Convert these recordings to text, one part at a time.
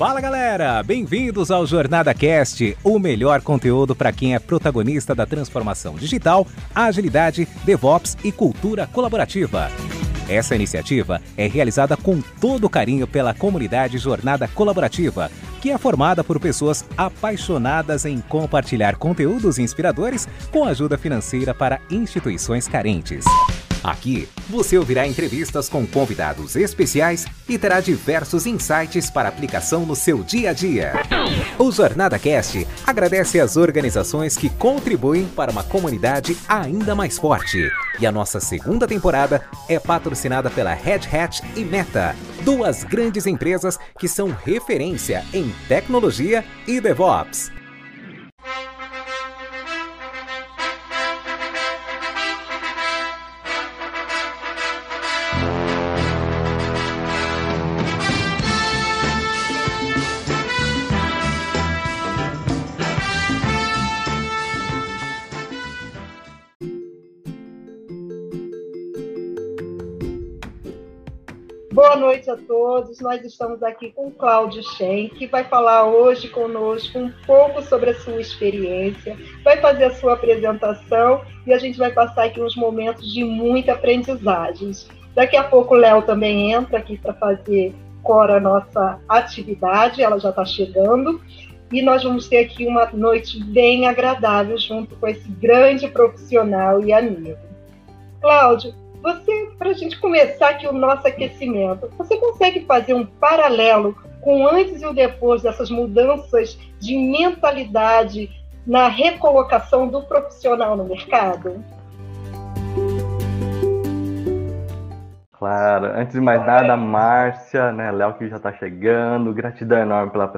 Fala galera, bem-vindos ao Jornada Cast, o melhor conteúdo para quem é protagonista da transformação digital, agilidade, DevOps e cultura colaborativa. Essa iniciativa é realizada com todo carinho pela comunidade Jornada Colaborativa, que é formada por pessoas apaixonadas em compartilhar conteúdos inspiradores com ajuda financeira para instituições carentes. Aqui você ouvirá entrevistas com convidados especiais e terá diversos insights para aplicação no seu dia a dia. O Jornada Cast agradece às organizações que contribuem para uma comunidade ainda mais forte. E a nossa segunda temporada é patrocinada pela Red Hat e Meta, duas grandes empresas que são referência em tecnologia e DevOps. Noite a todos. Nós estamos aqui com Cláudio Shen, que vai falar hoje conosco um pouco sobre a sua experiência, vai fazer a sua apresentação e a gente vai passar aqui uns momentos de muita aprendizagem. Daqui a pouco o Léo também entra aqui para fazer cora a nossa atividade, ela já está chegando. E nós vamos ter aqui uma noite bem agradável junto com esse grande profissional e amigo. Cláudio, você, para a gente começar aqui o nosso aquecimento, você consegue fazer um paralelo com antes e o depois dessas mudanças de mentalidade na recolocação do profissional no mercado? Claro, antes de mais nada, Márcia, né, Léo que já está chegando, gratidão enorme pela,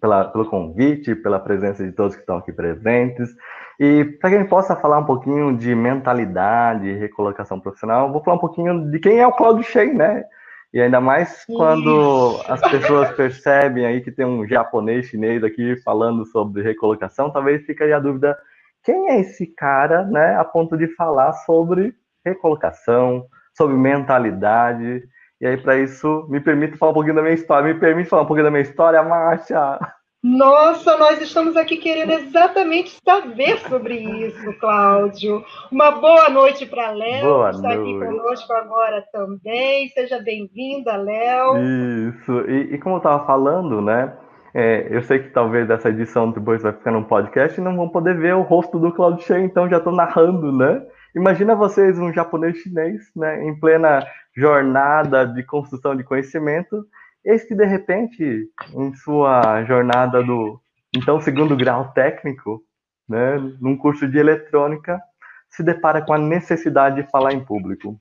pela, pelo convite, pela presença de todos que estão aqui presentes. E para que a gente possa falar um pouquinho de mentalidade, recolocação profissional, vou falar um pouquinho de quem é o Claudio Shea, né? E ainda mais quando as pessoas percebem aí que tem um japonês chinês aqui falando sobre recolocação, talvez fique aí a dúvida, quem é esse cara, né, a ponto de falar sobre recolocação, sobre mentalidade. E aí, para isso, me permite falar um pouquinho da minha história. Me permite falar um pouquinho da minha história, Márcia? Nossa, nós estamos aqui querendo exatamente saber sobre isso, Cláudio. Uma boa noite para Léo, que está aqui conosco agora também. Seja bem-vinda, Léo. Isso, e, e, como eu estava falando, né? É, eu sei que talvez essa edição depois vai ficar no podcast e não vão poder ver o rosto do Claudio Shen, então já estou narrando, né? Imagina vocês, um japonês chinês, né, em plena jornada de construção de conhecimento, Eis que, de repente, em sua jornada do então segundo grau técnico, né, num curso de eletrônica, se depara com a necessidade de falar em público.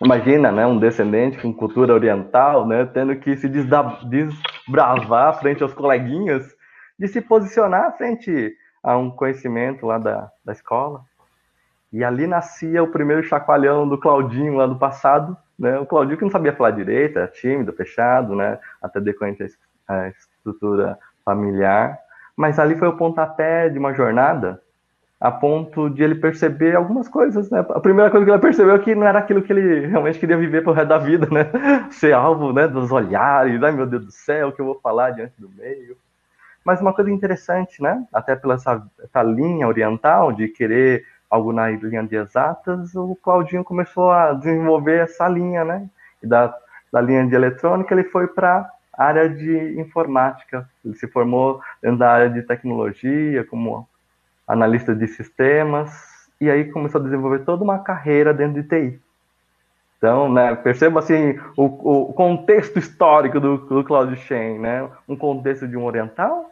Imagina, né, um descendente com cultura oriental, né, tendo que se desbravar frente aos coleguinhas, de se posicionar frente a um conhecimento lá da, da escola. E ali nascia o primeiro chacoalhão do Claudinho lá do passado, né? O Claudinho que não sabia falar direito, era tímido, fechado, né? até decorrente a estrutura familiar. Mas ali foi o pontapé de uma jornada a ponto de ele perceber algumas coisas, né? A primeira coisa que ele percebeu é que não era aquilo que ele realmente queria viver pro resto da vida, né? Ser alvo, né, dos olhares, ai meu Deus do céu, o que eu vou falar diante do meio. Mas uma coisa interessante, né? Até pela essa, essa linha oriental de querer algo na linha de exatas, o Claudinho começou a desenvolver essa linha, né? E da, da linha de eletrônica ele foi para a área de informática. Ele se formou dentro da área de tecnologia, como analista de sistemas, e aí começou a desenvolver toda uma carreira dentro de TI. Então, né, perceba assim o, o contexto histórico do, do Claudio Shen, né? Um contexto de um oriental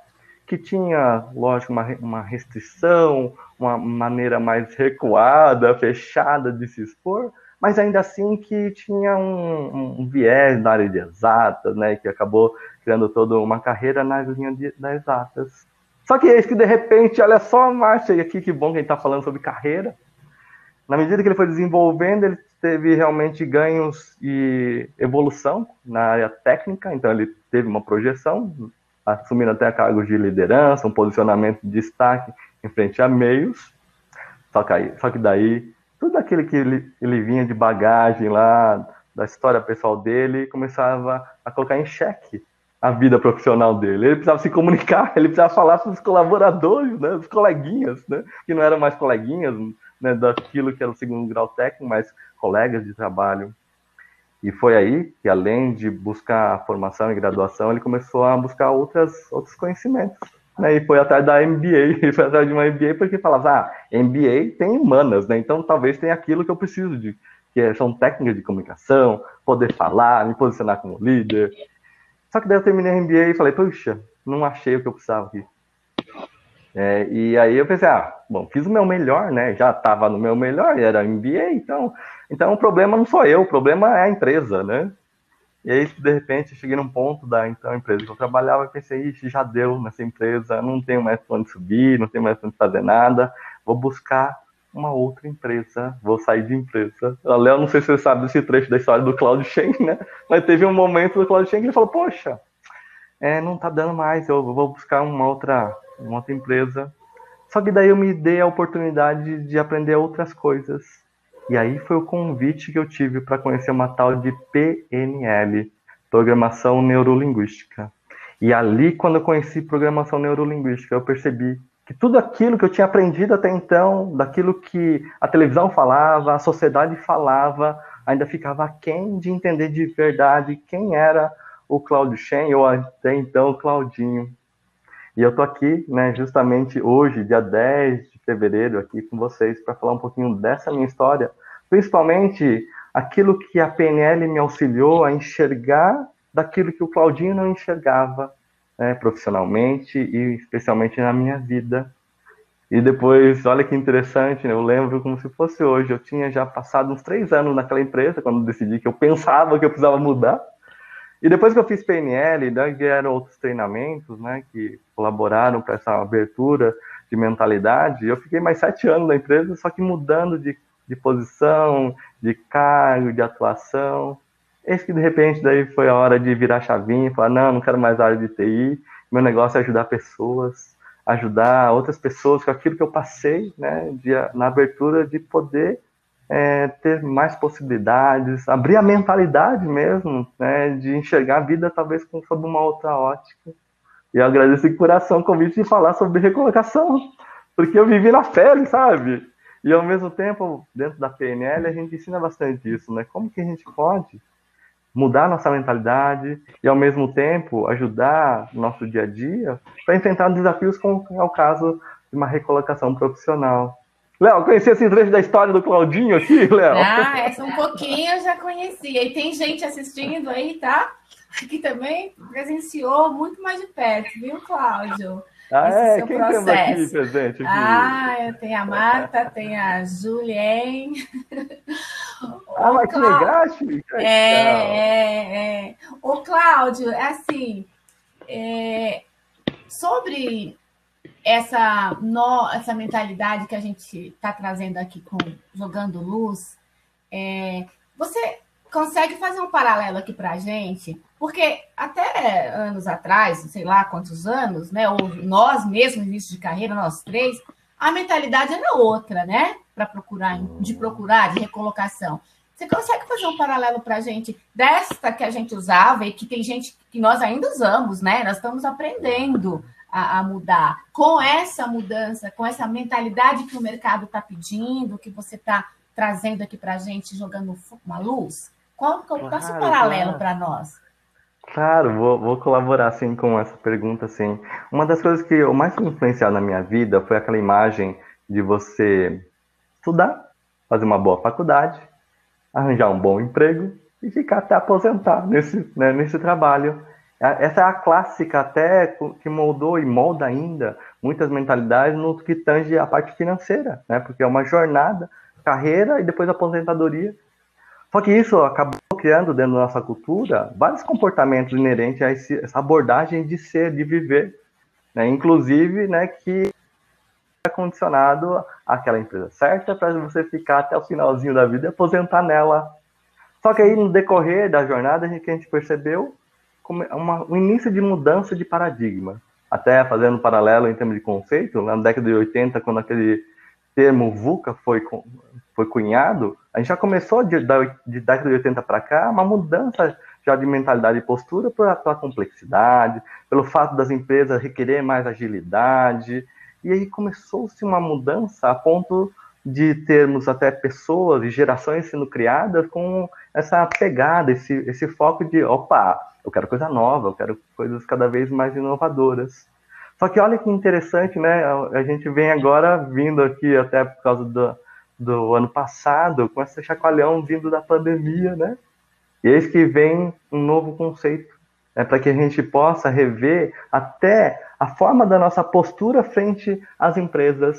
que tinha, lógico, uma, uma restrição, uma maneira mais recuada, fechada de se expor, mas ainda assim que tinha um, um viés na área de exatas, né, que acabou criando toda uma carreira na linha de, das exatas. Só que isso que de repente, olha só, Márcia, aqui que bom que a gente está falando sobre carreira. Na medida que ele foi desenvolvendo, ele teve realmente ganhos e evolução na área técnica, então ele teve uma projeção, assumindo até cargos de liderança, um posicionamento de destaque em frente a meios. Só que, aí, só que daí, tudo aquilo que ele, ele vinha de bagagem lá, da história pessoal dele, começava a colocar em xeque a vida profissional dele. Ele precisava se comunicar, ele precisava falar com os colaboradores, né, os coleguinhas, né, que não eram mais coleguinhas né, daquilo que era o segundo grau técnico, mas colegas de trabalho. E foi aí que, além de buscar formação e graduação, ele começou a buscar outras, outros conhecimentos. Né, e foi atrás da MBA, foi atrás de uma MBA porque falava, ah, MBA tem humanas, né, então talvez tenha aquilo que eu preciso de, que são técnicas de comunicação, poder falar, me posicionar como líder. Só que daí eu terminei a MBA e falei, puxa, não achei o que eu precisava aqui. É, e aí eu pensei, ah, bom, fiz o meu melhor, né? Já estava no meu melhor, era MBA, então, então o problema não sou eu, o problema é a empresa, né? E aí, de repente, cheguei num ponto da então, empresa que eu trabalhava e pensei, ixi, já deu nessa empresa, não tenho mais onde subir, não tenho mais onde fazer nada, vou buscar uma outra empresa, vou sair de empresa. A Léo, não sei se você sabe desse trecho da história do Claudio Shen, né? Mas teve um momento do Claudio Shen que ele falou, poxa, é, não tá dando mais, eu vou buscar uma outra, uma outra empresa. Só que daí eu me dei a oportunidade de aprender outras coisas. E aí foi o convite que eu tive para conhecer uma tal de PNL, Programação Neurolinguística. E ali, quando eu conheci programação neurolinguística, eu percebi que tudo aquilo que eu tinha aprendido até então, daquilo que a televisão falava, a sociedade falava, ainda ficava aquém de entender de verdade quem era o Claudio Shen, ou até então o Claudinho. E eu tô aqui, né, justamente hoje, dia 10 de fevereiro, aqui com vocês, para falar um pouquinho dessa minha história, principalmente aquilo que a PNL me auxiliou a enxergar daquilo que o Claudinho não enxergava, né, profissionalmente e especialmente na minha vida. E depois, olha que interessante, né, eu lembro como se fosse hoje. Eu tinha já passado uns três anos naquela empresa quando decidi que eu pensava que eu precisava mudar. E depois que eu fiz PNL, né, vieram outros treinamentos, né, que colaboraram para essa abertura de mentalidade. Eu fiquei mais sete anos na empresa, só que mudando de, de posição, de cargo, de atuação. Eis que de repente daí foi a hora de virar chavinha, falar, não, não quero mais área de TI, meu negócio é ajudar pessoas, ajudar outras pessoas com aquilo que eu passei, né, de, na abertura de poder é, ter mais possibilidades, abrir a mentalidade mesmo, né, de enxergar a vida talvez com, sob uma outra ótica. E eu agradeço de coração o convite de falar sobre recolocação, porque eu vivi na pele, sabe? E ao mesmo tempo, dentro da PNL, a gente ensina bastante isso, né? Como que a gente pode mudar nossa mentalidade e, ao mesmo tempo, ajudar no nosso dia a dia para enfrentar desafios como é o caso de uma recolocação profissional. Léo, conhecia esse trecho da história do Claudinho aqui, Léo? Ah, essa um pouquinho eu já conhecia. E tem gente assistindo aí, tá? Que também presenciou muito mais de perto, viu, Cláudio? Ah, é? Quem processo. aqui presente? Aqui? Ah, tenho a Marta, tem a Julien. Ah, mas que legal! É, é, é. Ô, Cláudio, é assim, é, sobre essa, no, essa mentalidade que a gente está trazendo aqui com Jogando Luz, é, você consegue fazer um paralelo aqui para a gente? Porque até anos atrás, sei lá quantos anos, né? Ou nós mesmos, início de carreira, nós três, a mentalidade era outra, né? Para procurar, de procurar, de recolocação. Você consegue fazer um paralelo para a gente desta que a gente usava e que tem gente que nós ainda usamos, né? Nós estamos aprendendo a, a mudar. Com essa mudança, com essa mentalidade que o mercado está pedindo, que você está trazendo aqui para a gente, jogando uma luz, qual, qual claro, passa o paralelo para nós? Claro, vou, vou, colaborar assim com essa pergunta assim. Uma das coisas que eu mais influenciado na minha vida foi aquela imagem de você estudar, fazer uma boa faculdade, arranjar um bom emprego e ficar até aposentar nesse, né, nesse trabalho. Essa é a clássica até que moldou e molda ainda muitas mentalidades no que tange a parte financeira, né? Porque é uma jornada, carreira e depois aposentadoria. Só que isso acabou criando dentro da nossa cultura vários comportamentos inerentes a esse, essa abordagem de ser, de viver, né? inclusive, né, que é condicionado àquela empresa certa para você ficar até o finalzinho da vida e aposentar nela. Só que aí no decorrer da jornada a gente, percebeu uma, um início de mudança de paradigma. Até fazendo um paralelo em termos de conceito, na década de 80, quando aquele termo VUCA foi, foi cunhado, a gente já começou de, de década de 80 para cá, uma mudança já de mentalidade e postura pela, pela complexidade, pelo fato das empresas requerer mais agilidade. E aí começou-se uma mudança a ponto de termos até pessoas e gerações sendo criadas com essa pegada, esse, esse foco de, opa, eu quero coisa nova, eu quero coisas cada vez mais inovadoras. Só que olha que interessante, né? A gente vem agora vindo aqui até por causa do, do ano passado, com esse chacoalhão vindo da pandemia, né? E eis que vem um novo conceito, é para que a gente possa rever até a forma da nossa postura frente às empresas,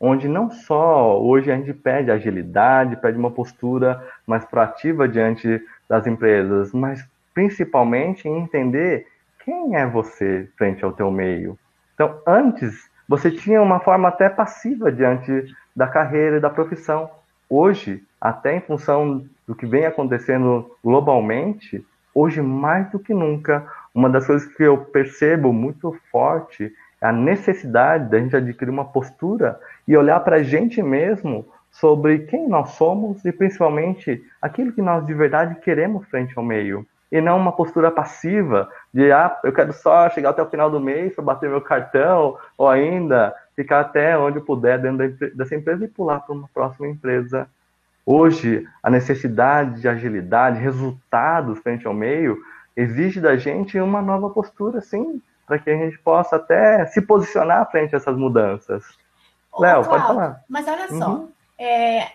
onde não só hoje a gente pede agilidade, pede uma postura mais proativa diante das empresas, mas principalmente entender quem é você frente ao teu meio, então, antes, você tinha uma forma até passiva diante da carreira e da profissão. Hoje, até em função do que vem acontecendo globalmente, hoje mais do que nunca, uma das coisas que eu percebo muito forte é a necessidade da gente adquirir uma postura e olhar para a gente mesmo sobre quem nós somos e principalmente aquilo que nós de verdade queremos frente ao meio e não uma postura passiva de ah, eu quero só chegar até o final do mês para bater meu cartão, ou ainda ficar até onde eu puder dentro dessa empresa e pular para uma próxima empresa. Hoje, a necessidade de agilidade, resultados frente ao meio, exige da gente uma nova postura, sim, para que a gente possa até se posicionar frente a essas mudanças. Léo, pode falar. Mas olha só, uhum. é,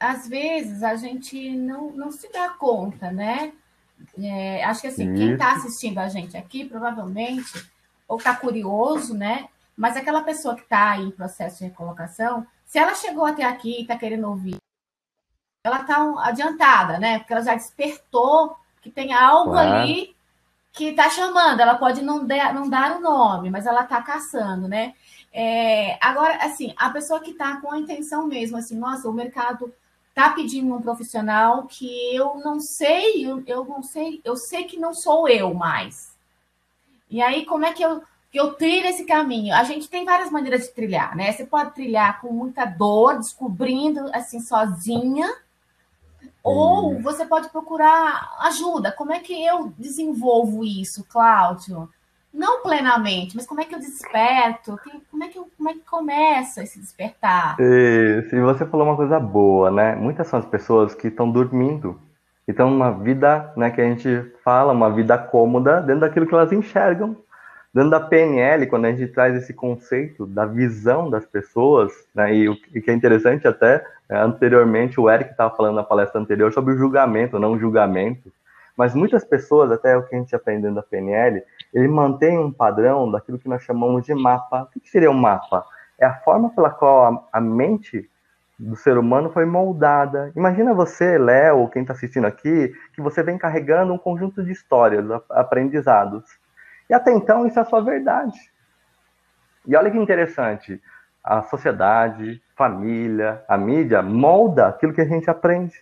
às vezes a gente não, não se dá conta, né? É, acho que assim, Isso. quem está assistindo a gente aqui, provavelmente, ou está curioso, né? Mas aquela pessoa que está em processo de recolocação, se ela chegou até aqui e está querendo ouvir, ela está adiantada, né? Porque ela já despertou que tem algo claro. ali que está chamando. Ela pode não, de, não dar o nome, mas ela está caçando, né? É, agora, assim, a pessoa que está com a intenção mesmo, assim, nossa, o mercado tá pedindo um profissional que eu não sei, eu, eu não sei, eu sei que não sou eu mais. E aí, como é que eu, que eu trilho esse caminho? A gente tem várias maneiras de trilhar, né? Você pode trilhar com muita dor, descobrindo assim sozinha, ou você pode procurar ajuda. Como é que eu desenvolvo isso, Cláudio? não plenamente, mas como é que eu desperto? Como é que, eu, como é que começa esse despertar? E, se você falou uma coisa boa, né? Muitas são as pessoas que estão dormindo. Então, uma vida, né, que a gente fala, uma vida cômoda dentro daquilo que elas enxergam. Dentro da PNL, quando a gente traz esse conceito da visão das pessoas, né, e o que é interessante até, é, anteriormente, o Eric estava falando na palestra anterior sobre o julgamento, não o julgamento. Mas muitas pessoas, até o que a gente aprendendo da PNL, ele mantém um padrão daquilo que nós chamamos de mapa. O que seria um mapa? É a forma pela qual a, a mente do ser humano foi moldada. Imagina você, Léo, quem está assistindo aqui, que você vem carregando um conjunto de histórias, aprendizados. E até então isso é sua verdade. E olha que interessante, a sociedade, família, a mídia molda aquilo que a gente aprende.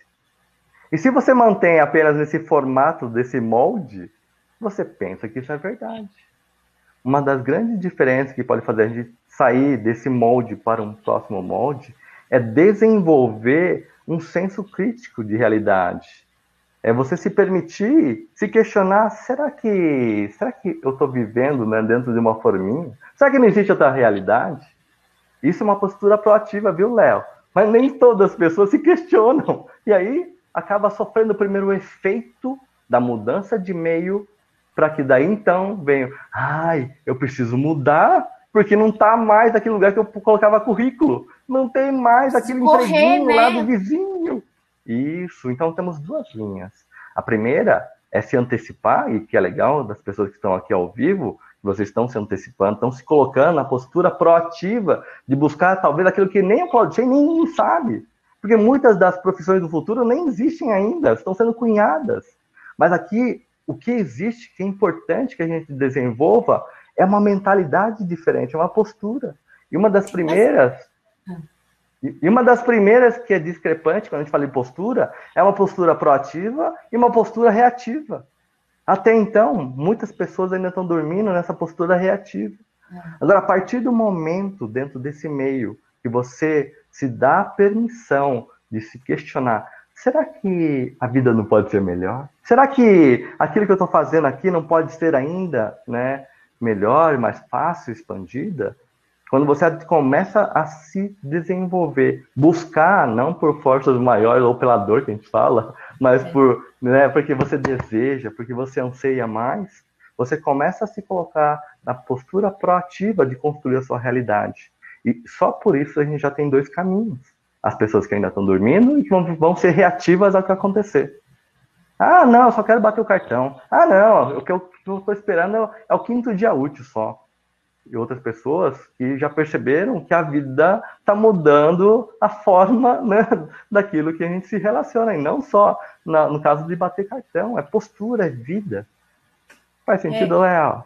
E se você mantém apenas nesse formato, desse molde, você pensa que isso é verdade. Uma das grandes diferenças que pode fazer a gente sair desse molde para um próximo molde é desenvolver um senso crítico de realidade. É você se permitir se questionar: será que, será que eu estou vivendo né, dentro de uma forminha? Será que não existe outra realidade? Isso é uma postura proativa, viu, Léo? Mas nem todas as pessoas se questionam. E aí acaba sofrendo primeiro o efeito da mudança de meio, para que daí então venha, ai, eu preciso mudar, porque não está mais aquele lugar que eu colocava currículo, não tem mais aquele empreguinho né? lá do vizinho. Isso, então temos duas linhas. A primeira é se antecipar, e que é legal das pessoas que estão aqui ao vivo, vocês estão se antecipando, estão se colocando na postura proativa de buscar talvez aquilo que nem o Claudio nem sabe. Porque muitas das profissões do futuro nem existem ainda, estão sendo cunhadas. Mas aqui, o que existe, que é importante que a gente desenvolva, é uma mentalidade diferente, é uma postura. E uma das primeiras. E uma das primeiras que é discrepante quando a gente fala em postura é uma postura proativa e uma postura reativa. Até então, muitas pessoas ainda estão dormindo nessa postura reativa. É. Agora, a partir do momento, dentro desse meio, que você se dá permissão de se questionar: será que a vida não pode ser melhor? Será que aquilo que eu estou fazendo aqui não pode ser ainda né, melhor, mais fácil, expandida? Quando você começa a se desenvolver, buscar, não por forças maiores ou pela dor que a gente fala, mas é. por, né, porque você deseja, porque você anseia mais, você começa a se colocar na postura proativa de construir a sua realidade. E só por isso a gente já tem dois caminhos. As pessoas que ainda estão dormindo e que vão, vão ser reativas ao que acontecer. Ah, não, eu só quero bater o cartão. Ah, não, o que eu estou esperando é, é o quinto dia útil só e outras pessoas que já perceberam que a vida está mudando a forma né, daquilo que a gente se relaciona, e não só na, no caso de bater cartão, é postura, é vida. Faz sentido, é, Léo?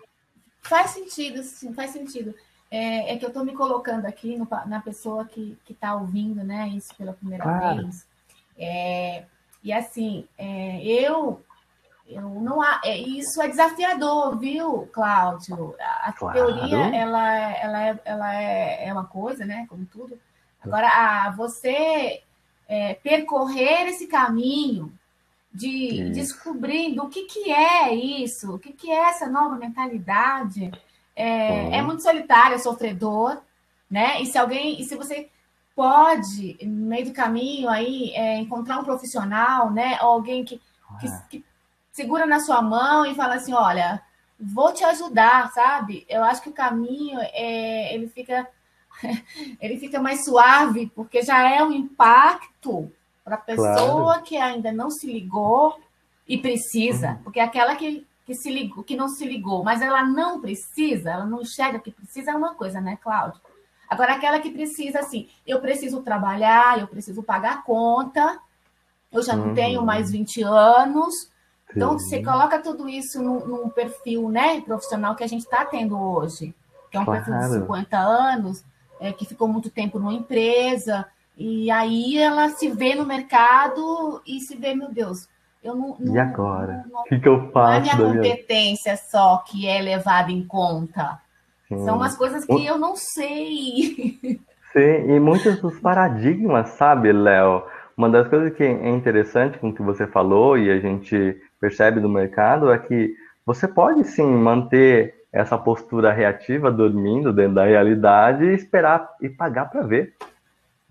Faz sentido, sim, faz sentido. É, é que eu estou me colocando aqui no, na pessoa que está ouvindo né, isso pela primeira claro. vez. É, e assim, é, eu eu não há, é, isso é desafiador, viu, Cláudio? A claro. teoria ela, ela, é, ela é, é uma coisa, né? Como tudo. Agora, a, você é, percorrer esse caminho de isso. descobrindo o que, que é isso, o que, que é essa nova mentalidade, é, é muito solitário, é sofredor, né? E se alguém, e se você pode, no meio do caminho aí, é, encontrar um profissional, né? Ou alguém que, que, que segura na sua mão e fala assim, olha, vou te ajudar, sabe? Eu acho que o caminho é, ele fica ele fica mais suave porque já é um impacto para a pessoa claro. que ainda não se ligou e precisa, uhum. porque aquela que, que se ligou, que não se ligou, mas ela não precisa, ela não enxerga que precisa é uma coisa, né, Cláudio? Agora aquela que precisa assim, eu preciso trabalhar, eu preciso pagar a conta, eu já não uhum. tenho mais 20 anos, então, você coloca tudo isso num, num, perfil né, profissional que a gente está tendo hoje, que é um claro. perfil de 50 anos, é, que ficou muito tempo numa empresa, e aí ela se vê no mercado e se vê, meu Deus, eu não. não e agora? O que, que eu faço? Não é minha competência minha... só que é levada em conta. Sim. São umas coisas que eu não sei. Sim, e muitos dos paradigmas, sabe, Léo? Uma das coisas que é interessante com o que você falou e a gente percebe do mercado é que você pode sim manter essa postura reativa, dormindo dentro da realidade e esperar e pagar para ver.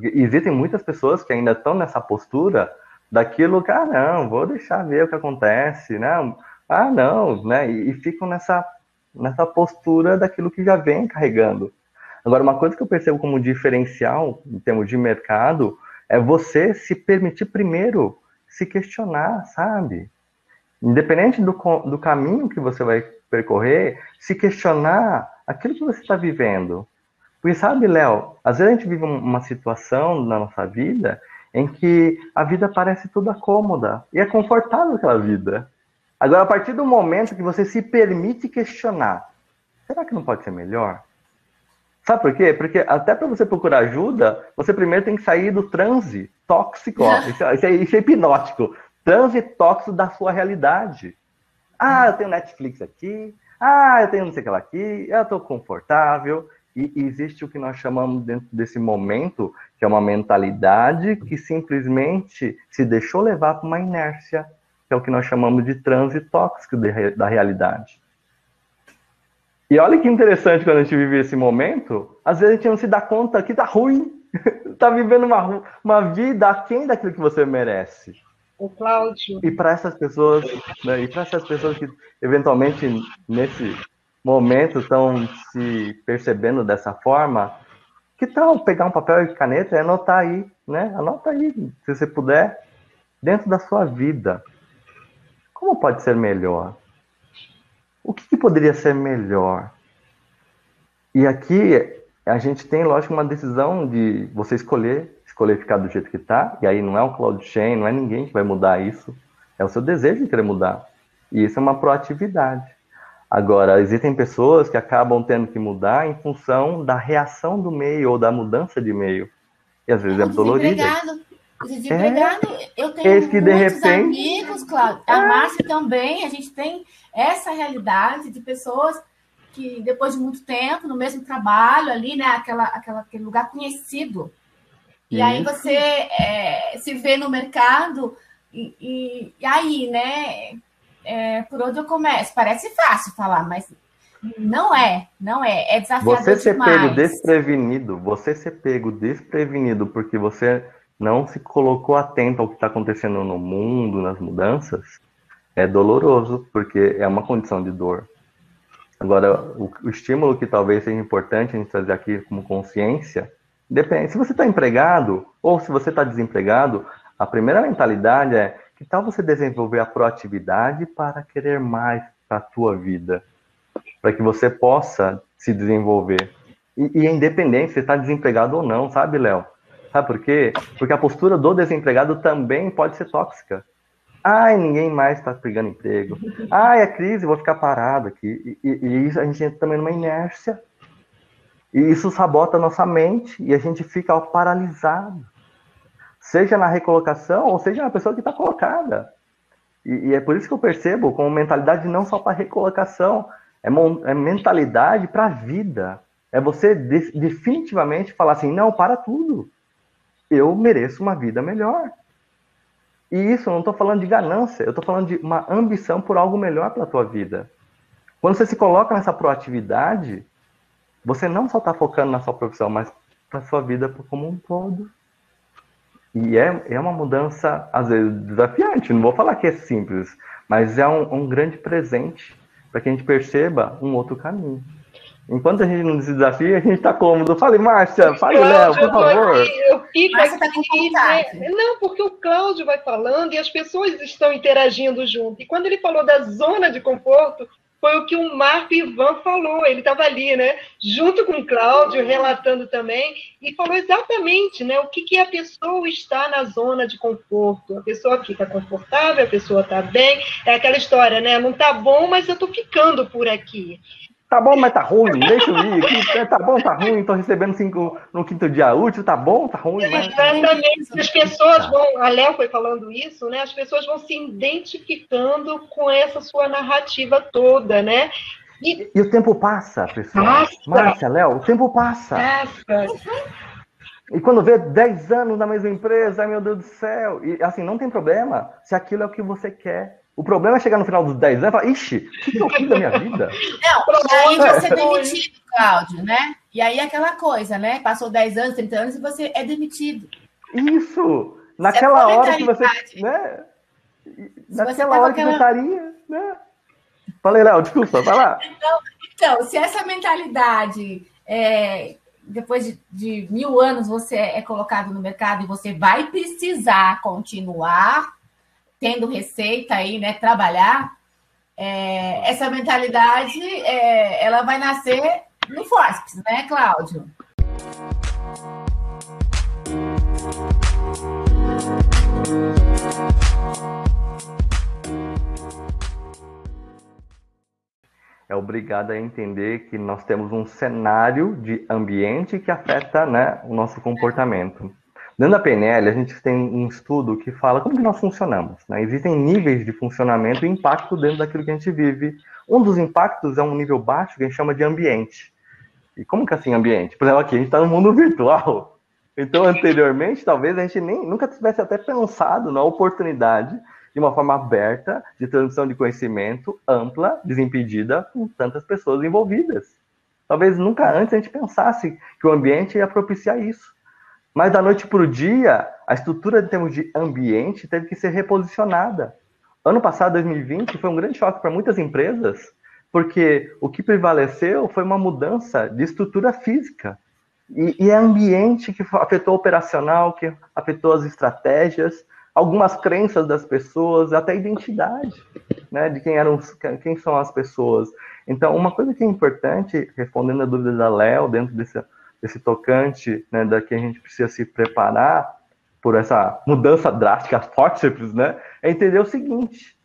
Existem muitas pessoas que ainda estão nessa postura daquilo ah, não, vou deixar ver o que acontece, né? Ah, não, né? E, e ficam nessa, nessa postura daquilo que já vem carregando. Agora, uma coisa que eu percebo como diferencial em termos de mercado é você se permitir primeiro se questionar, sabe? Independente do, do caminho que você vai percorrer, se questionar aquilo que você está vivendo. Porque sabe, Léo, às vezes a gente vive uma situação na nossa vida em que a vida parece toda cômoda e é confortável aquela vida. Agora, a partir do momento que você se permite questionar, será que não pode ser melhor? Sabe por quê? Porque até para você procurar ajuda, você primeiro tem que sair do transe tóxico. isso, é, isso, é, isso é hipnótico. Transe tóxico da sua realidade. Ah, eu tenho Netflix aqui. Ah, eu tenho não sei o que lá aqui. Eu estou confortável. E existe o que nós chamamos dentro desse momento, que é uma mentalidade que simplesmente se deixou levar para uma inércia, que é o que nós chamamos de transe tóxico da realidade. E olha que interessante quando a gente vive esse momento, às vezes a gente não se dá conta que tá ruim, tá vivendo uma, uma vida aquém daquilo que você merece. O Cláudio. E para essas pessoas, né, e para essas pessoas que eventualmente nesse momento estão se percebendo dessa forma, que tal pegar um papel e caneta e anotar aí, né? Anota aí, se você puder, dentro da sua vida. Como pode ser melhor? O que, que poderia ser melhor? E aqui a gente tem, lógico, uma decisão de você escolher, escolher ficar do jeito que está, e aí não é um Cloud Chain, não é ninguém que vai mudar isso, é o seu desejo de querer mudar. E isso é uma proatividade. Agora, existem pessoas que acabam tendo que mudar em função da reação do meio ou da mudança de meio. E às vezes é dolorido. Desempregado, é, eu tenho que, muitos repente... amigos, claro. A é. Márcia também, a gente tem essa realidade de pessoas que depois de muito tempo no mesmo trabalho ali, né, aquela, aquela aquele lugar conhecido, E Isso. aí você é, se vê no mercado e, e, e aí, né? É, por onde eu começo? Parece fácil falar, mas não é, não é. É desafiador Você ser demais. pego desprevenido, você ser pego desprevenido porque você não se colocou atento ao que está acontecendo no mundo, nas mudanças, é doloroso, porque é uma condição de dor. Agora, o, o estímulo que talvez seja importante a gente trazer aqui como consciência, depende. Se você está empregado ou se você está desempregado, a primeira mentalidade é que tal você desenvolver a proatividade para querer mais para a tua vida, para que você possa se desenvolver. E, e independente se está desempregado ou não, sabe, Léo? Sabe por quê? Porque a postura do desempregado também pode ser tóxica. Ai, ninguém mais está pegando emprego. Ai, a crise, vou ficar parado aqui. E, e, e, isso a gente entra também numa inércia. E isso sabota a nossa mente e a gente fica ó, paralisado. Seja na recolocação ou seja na pessoa que está colocada. E, e, é por isso que eu percebo como mentalidade não só para recolocação, é, é mentalidade para a vida. É você de, definitivamente falar assim: não, para tudo eu mereço uma vida melhor. E isso eu não estou falando de ganância, eu estou falando de uma ambição por algo melhor para a tua vida. Quando você se coloca nessa proatividade, você não só está focando na sua profissão, mas para a sua vida como um todo. E é, é uma mudança, às vezes, desafiante. Não vou falar que é simples, mas é um, um grande presente para que a gente perceba um outro caminho. Enquanto a gente não se desafia, a gente está cômodo. Fale, Márcia, fale, Léo, por favor. eu fico Márcia tá aqui, né? Não, porque o Cláudio vai falando e as pessoas estão interagindo junto. E quando ele falou da zona de conforto, foi o que o Marco Ivan falou. Ele estava ali, né? Junto com o Cláudio, relatando também, e falou exatamente né, o que, que a pessoa está na zona de conforto. A pessoa fica confortável, a pessoa está bem. É aquela história, né? Não está bom, mas eu estou ficando por aqui. Tá bom, mas tá ruim, deixa eu ir aqui. Tá bom, tá ruim, tô recebendo cinco no quinto dia útil, tá bom, tá ruim. Mas... Exatamente, as pessoas vão, a Léo foi falando isso, né? As pessoas vão se identificando com essa sua narrativa toda, né? E, e o tempo passa, pessoal. Passa. Márcia, Léo, o tempo passa. Passa. E quando vê 10 anos na mesma empresa, ai meu Deus do céu. E assim, não tem problema se aquilo é o que você quer. O problema é chegar no final dos 10 anos e falar, ixi, o que eu fiz da minha vida? Não, e aí você é demitido, Cláudio, né? E aí aquela coisa, né? Passou 10 anos, 30 anos e você é demitido. Isso! Naquela hora que você. Né? Naquela hora que você estaria, né? Falei, Léo, desculpa, vai lá. Então, então, se essa mentalidade é, depois de, de, mil anos você é colocado no mercado e você vai precisar continuar tendo receita aí, né, trabalhar, é, essa mentalidade, é, ela vai nascer no Forceps, né, Cláudio? é obrigado a entender que nós temos um cenário de ambiente que afeta né, o nosso comportamento. Dentro da PNL, a gente tem um estudo que fala como que nós funcionamos. Né? Existem níveis de funcionamento e impacto dentro daquilo que a gente vive. Um dos impactos é um nível baixo que a gente chama de ambiente. E como que é assim ambiente? Por exemplo, aqui a gente está no mundo virtual. Então, anteriormente, talvez a gente nem nunca tivesse até pensado na oportunidade de uma forma aberta de transmissão de conhecimento ampla, desimpedida, com tantas pessoas envolvidas. Talvez nunca antes a gente pensasse que o ambiente ia propiciar isso. Mas da noite para o dia, a estrutura em termos de ambiente teve que ser reposicionada. Ano passado, 2020, foi um grande choque para muitas empresas, porque o que prevaleceu foi uma mudança de estrutura física. E, e é ambiente que afetou o operacional, que afetou as estratégias, algumas crenças das pessoas, até a identidade, né, de quem eram, quem são as pessoas. Então, uma coisa que é importante, respondendo a dúvida da Léo, dentro desse esse tocante, né, da que a gente precisa se preparar por essa mudança drástica, forceps, né, é entender o seguinte: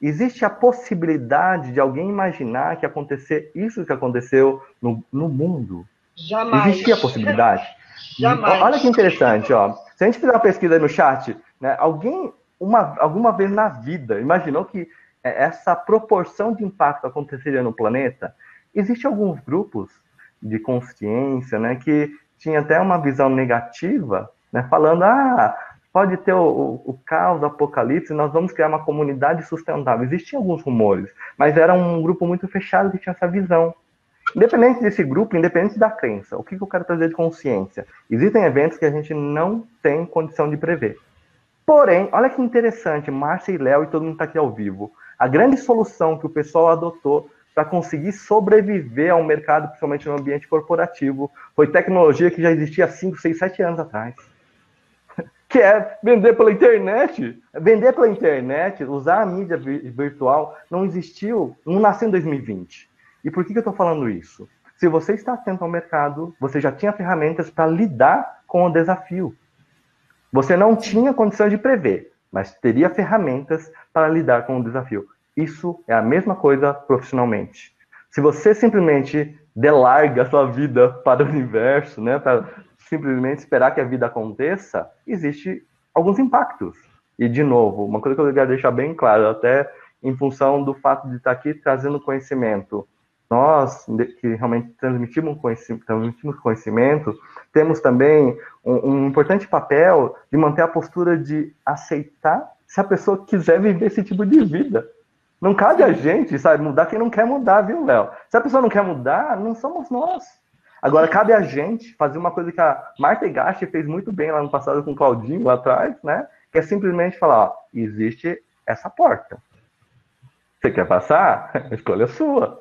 existe a possibilidade de alguém imaginar que acontecer isso que aconteceu no, no mundo? Jamais. Existia a possibilidade? Jamais. Olha que interessante, ó. Se a gente fizer uma pesquisa aí no chat, né, alguém uma, alguma vez na vida imaginou que essa proporção de impacto aconteceria no planeta? Existem alguns grupos de consciência, né, que tinha até uma visão negativa né, falando, ah, pode ter o, o, caos, o apocalipse, nós vamos criar uma comunidade sustentável. Existiam alguns rumores, mas era um grupo muito fechado que tinha essa visão. Independente desse grupo, independente da crença, o que eu quero trazer de consciência? Existem eventos que a gente não tem condição de prever. Porém, olha que interessante, Márcia e Léo e todo mundo está aqui ao vivo. A grande solução que o pessoal adotou para conseguir sobreviver ao mercado, principalmente no ambiente corporativo, foi tecnologia que já existia há 5, 6, 7 anos atrás. Que é vender pela internet. Vender pela internet, usar a mídia virtual, não existiu, não nasceu em 2020. E por que, que eu estou falando isso? Se você está atento ao mercado, você já tinha ferramentas para lidar com o desafio. Você não tinha condição de prever, mas teria ferramentas para lidar com o desafio. Isso é a mesma coisa profissionalmente. Se você simplesmente delarga a sua vida para o universo, né, para simplesmente esperar que a vida aconteça, existe alguns impactos. E de novo, uma coisa que eu queria deixar bem claro, até em função do fato de estar aqui trazendo conhecimento, nós que realmente transmitimos conhecimento, transmitimos conhecimento temos também um, um importante papel de manter a postura de aceitar se a pessoa quiser viver esse tipo de vida. Não cabe a gente, sabe, mudar quem não quer mudar, viu, Léo? Se a pessoa não quer mudar, não somos nós. Agora, cabe a gente fazer uma coisa que a Marta Higashi fez muito bem lá no passado com o Claudinho, lá atrás, né? Que é simplesmente falar, ó, existe essa porta. Você quer passar? A escolha é sua.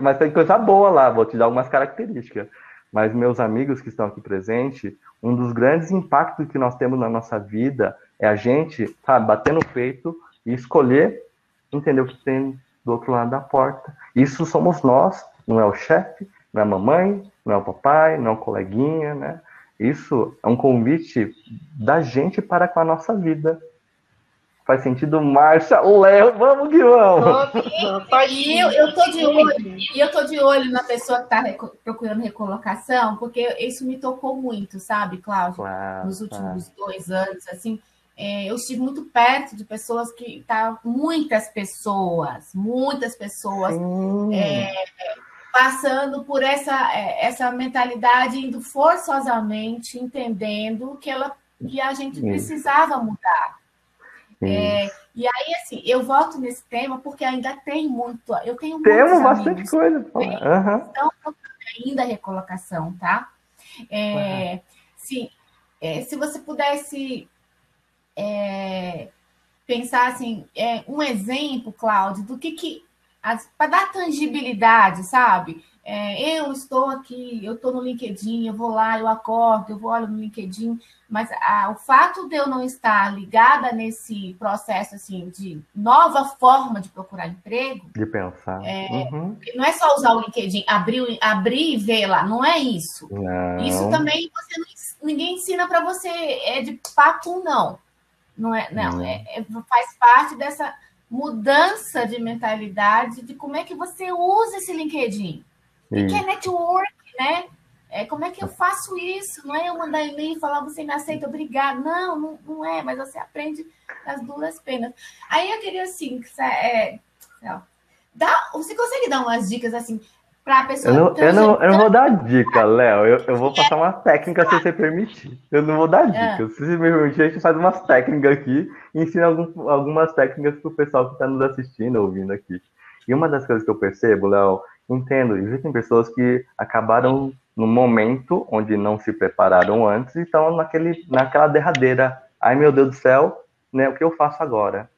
Mas tem coisa boa lá, vou te dar algumas características. Mas, meus amigos que estão aqui presentes, um dos grandes impactos que nós temos na nossa vida é a gente, sabe, bater no peito e escolher entender o que tem do outro lado da porta. Isso somos nós, não é o chefe, não é a mamãe, não é o papai, não é o coleguinha, né? Isso é um convite da gente para com a nossa vida. Faz sentido, Márcia? Léo, vamos que vamos! E eu, eu tô de olho, e eu tô de olho na pessoa que está procurando recolocação, porque isso me tocou muito, sabe, Cláudio? Claro, Nos últimos claro. dois anos, assim, é, eu estive muito perto de pessoas que tá muitas pessoas, muitas pessoas é, passando por essa, é, essa mentalidade, indo forçosamente, entendendo que, ela, que a gente precisava mudar. É, e aí, assim, eu volto nesse tema porque ainda tem muito. Eu tenho Temos bastante coisa. Uhum. Então, ainda a recolocação, tá? É, uhum. Sim, é, se você pudesse é, pensar assim, é, um exemplo, Cláudio, do que, que para dar tangibilidade, sabe? É, eu estou aqui, eu estou no LinkedIn, eu vou lá, eu acordo, eu vou olho no LinkedIn, mas a, o fato de eu não estar ligada nesse processo assim de nova forma de procurar emprego, de pensar, é, uhum. não é só usar o LinkedIn, abrir, abrir e ver lá, não é isso. Não. Isso também você não, ninguém ensina para você é de papo não. Não é, não, é, é, faz parte dessa mudança de mentalidade de como é que você usa esse LinkedIn. E que é network, né? É, como é que eu faço isso? Não é eu mandar e-mail e falar você me aceita, obrigado. Não, não, não é, mas você aprende as duas penas. Aí eu queria assim, é, dá, você consegue dar umas dicas assim para a pessoa. Eu não, eu não, eu não vou dar dica, Léo. Eu, eu vou passar uma técnica se você permitir. Eu não vou dar ah. dica. Se você me permitir, a gente faz umas técnicas aqui e ensina algum, algumas técnicas para o pessoal que está nos assistindo, ouvindo aqui. E uma das coisas que eu percebo, Léo, entendo, existem pessoas que acabaram no momento onde não se prepararam antes e estão naquele, naquela derradeira. Ai meu Deus do céu, né, o que eu faço agora?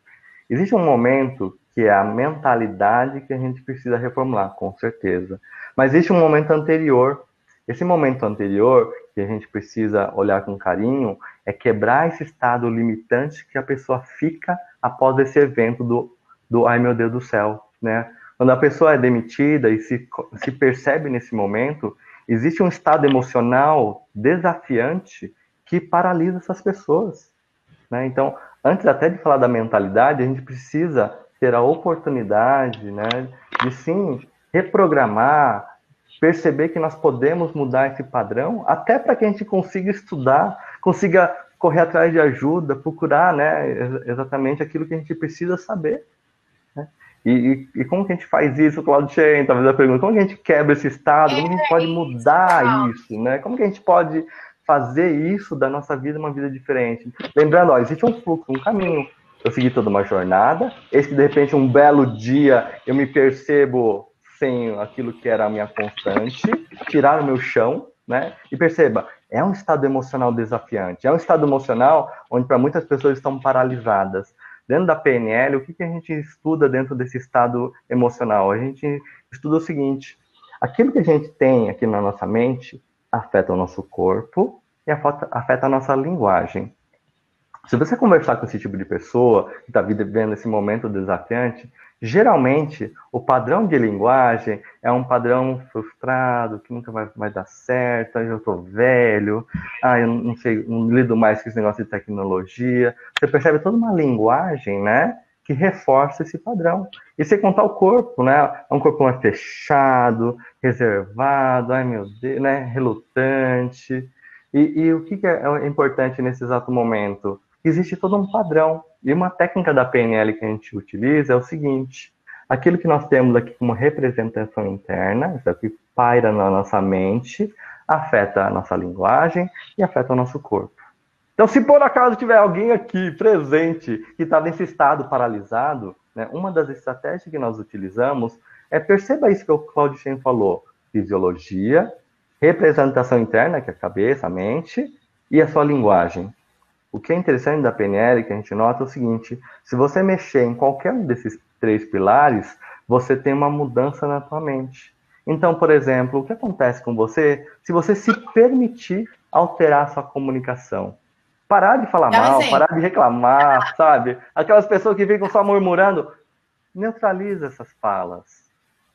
Existe um momento que é a mentalidade que a gente precisa reformular, com certeza. Mas existe um momento anterior. Esse momento anterior, que a gente precisa olhar com carinho, é quebrar esse estado limitante que a pessoa fica após esse evento do, do ai meu Deus do céu, né? Quando a pessoa é demitida e se, se percebe nesse momento, existe um estado emocional desafiante que paralisa essas pessoas. Né? Então, antes até de falar da mentalidade, a gente precisa ter a oportunidade né, de sim reprogramar, perceber que nós podemos mudar esse padrão, até para que a gente consiga estudar, consiga correr atrás de ajuda, procurar né, exatamente aquilo que a gente precisa saber. Né? E, e, e, como que a gente faz isso, Claudio Chen, talvez a pergunta, como que a gente quebra esse estado, como que a gente pode mudar isso, né? Como que a gente pode fazer isso da nossa vida uma vida diferente. Lembrando, ó, existe um fluxo, um caminho. Eu segui toda uma jornada, esse de repente um belo dia eu me percebo sem aquilo que era a minha constante, tirar o meu chão, né? E perceba, é um estado emocional desafiante, é um estado emocional onde para muitas pessoas estão paralisadas. Dentro da PNL, o que, que a gente estuda dentro desse estado emocional? A gente estuda o seguinte: aquilo que a gente tem aqui na nossa mente afeta o nosso corpo e afeta a nossa linguagem. Se você conversar com esse tipo de pessoa que está vivendo esse momento desafiante, geralmente o padrão de linguagem é um padrão frustrado, que nunca vai, vai dar certo, eu estou velho, ah, eu não sei, não lido mais com esse negócio de tecnologia. Você percebe toda uma linguagem, né? Que reforça esse padrão. E sem contar o corpo, né? É um corpo mais fechado, reservado, ai meu Deus, né? Relutante. E, e o que, que é importante nesse exato momento? Existe todo um padrão. E uma técnica da PNL que a gente utiliza é o seguinte: aquilo que nós temos aqui como representação interna, isso aqui paira na nossa mente, afeta a nossa linguagem e afeta o nosso corpo. Então, se por acaso tiver alguém aqui presente que está nesse estado paralisado, né, uma das estratégias que nós utilizamos é perceba isso que o Claudio Chen falou: fisiologia, representação interna, que é a cabeça, a mente, e a sua linguagem. O que é interessante da PNL que a gente nota é o seguinte: se você mexer em qualquer um desses três pilares, você tem uma mudança na tua mente. Então, por exemplo, o que acontece com você se você se permitir alterar a sua comunicação? Parar de falar mal, parar de reclamar, sabe? Aquelas pessoas que ficam só murmurando, neutraliza essas falas.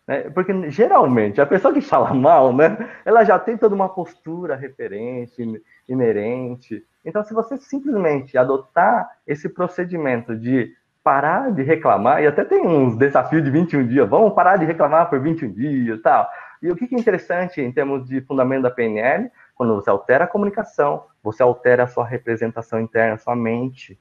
Né? Porque geralmente a pessoa que fala mal, né, ela já tem toda uma postura referente, inerente. Então, se você simplesmente adotar esse procedimento de parar de reclamar, e até tem uns desafios de 21 dias, vamos parar de reclamar por 21 dias tal. E o que é interessante em termos de fundamento da PNL, quando você altera a comunicação, você altera a sua representação interna, a sua mente.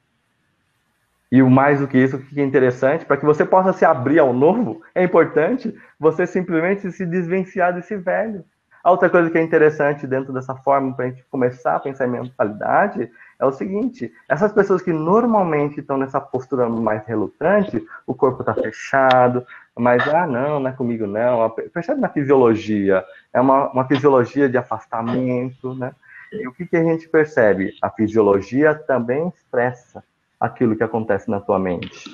E o mais do que isso, o que é interessante, para que você possa se abrir ao novo, é importante você simplesmente se desvencilhar desse velho. A outra coisa que é interessante dentro dessa forma para a gente começar a pensar em mentalidade é o seguinte: essas pessoas que normalmente estão nessa postura mais relutante, o corpo está fechado, mas ah, não, não é comigo não. Percebe na fisiologia? É uma, uma fisiologia de afastamento, né? E o que, que a gente percebe? A fisiologia também expressa aquilo que acontece na tua mente.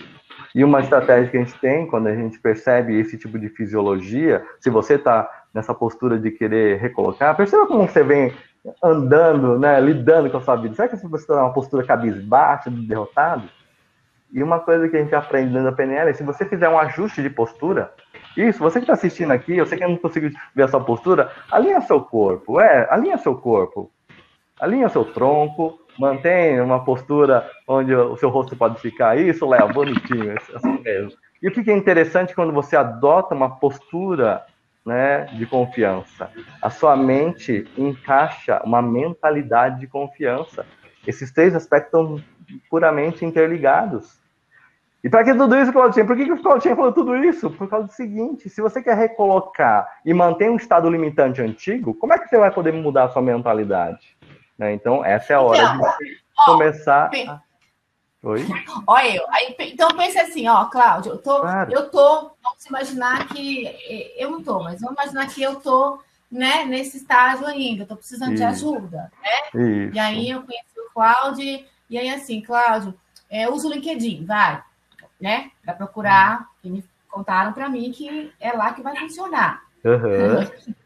E uma estratégia que a gente tem quando a gente percebe esse tipo de fisiologia, se você está nessa postura de querer recolocar, perceba como você vem andando, né, lidando com a sua vida. Será que você está numa postura cabisbaixa, derrotado? E uma coisa que a gente aprende dentro da PNL é se você fizer um ajuste de postura, isso, você que está assistindo aqui, eu sei que não consigo ver a sua postura, alinha seu corpo, é, alinha seu corpo, alinha seu tronco, mantém uma postura onde o seu rosto pode ficar, isso, Léo, bonitinho, assim mesmo. E o que é interessante quando você adota uma postura né, de confiança. A sua mente encaixa uma mentalidade de confiança. Esses três aspectos estão puramente interligados. E para que tudo isso, Claudinho? Por que, que o Claudinho falou tudo isso? Por causa do seguinte: se você quer recolocar e manter um estado limitante antigo, como é que você vai poder mudar a sua mentalidade? Né? Então, essa é a hora então, de começar. A... Oi? Olha eu. Aí, então pensa assim, ó, Cláudio, eu tô, claro. eu tô, vamos imaginar que eu não tô, mas vamos imaginar que eu tô, né, nesse estágio ainda, tô precisando Isso. de ajuda, né? Isso. E aí eu conheci o Cláudio, e aí assim, Cláudio, é, uso o LinkedIn, vai, né, para procurar, e me contaram para mim que é lá que vai funcionar. Uhum.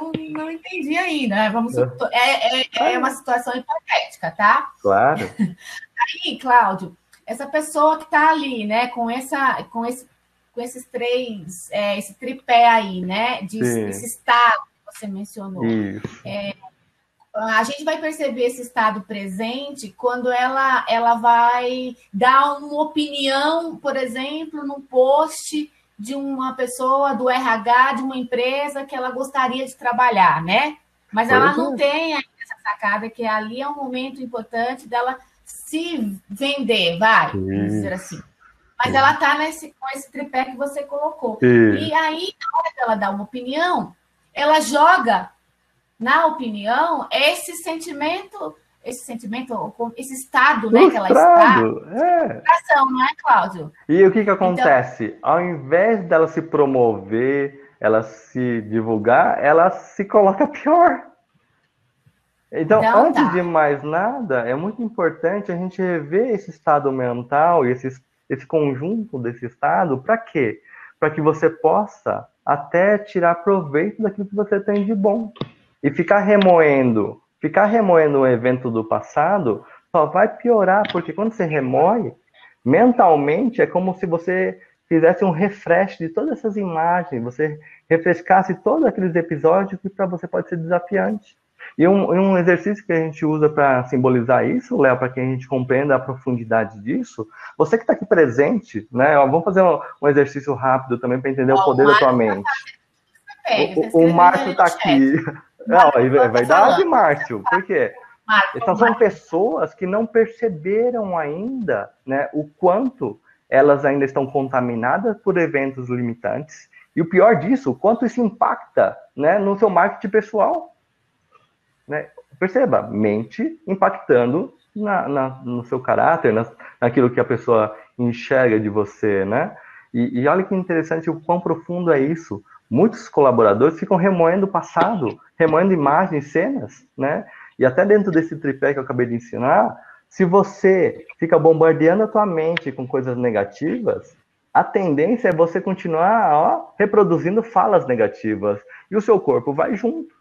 eu não entendi ainda. Né? Vamos supor, é, é, é, uma situação hipotética, tá? Claro. Aí, Cláudio, essa pessoa que está ali, né, com, essa, com, esse, com esses três, é, esse tripé aí, né, de, esse estado que você mencionou. É, a gente vai perceber esse estado presente quando ela, ela vai dar uma opinião, por exemplo, num post de uma pessoa do RH de uma empresa que ela gostaria de trabalhar, né? Mas ela não é. tem essa sacada que ali é um momento importante dela se vender, vai, vamos dizer assim. Mas ela está nesse, com esse tripé que você colocou. E aí, na hora dela dar uma opinião, ela joga na opinião, esse sentimento, esse sentimento, esse estado, né, que ela está. É. não é, Cláudio? E o que que acontece? Então... Ao invés dela se promover, ela se divulgar, ela se coloca pior. Então, não antes de mais nada, é muito importante a gente rever esse estado mental esse, esse conjunto desse estado, para quê? Para que você possa até tirar proveito daquilo que você tem de bom. E ficar remoendo, ficar remoendo um evento do passado só vai piorar, porque quando você remoe, mentalmente é como se você fizesse um refresh de todas essas imagens, você refrescasse todos aqueles episódios que para você pode ser desafiante. E um, um, exercício que a gente usa para simbolizar isso, Léo, para que a gente compreenda a profundidade disso, você que está aqui presente, né? Vamos fazer um, um exercício rápido também para entender o poder da tua mente. O, o Márcio está aqui. Não, é verdade, Márcio. Por quê? então são pessoas que não perceberam ainda né, o quanto elas ainda estão contaminadas por eventos limitantes. E o pior disso, o quanto isso impacta né, no seu marketing pessoal. Né? Perceba, mente impactando na, na, no seu caráter, na, naquilo que a pessoa enxerga de você, né? E, e olha que interessante o quão profundo é isso. Muitos colaboradores ficam remoendo o passado, remoendo imagens, cenas, né? E até dentro desse tripé que eu acabei de ensinar, se você fica bombardeando a tua mente com coisas negativas, a tendência é você continuar ó, reproduzindo falas negativas e o seu corpo vai junto.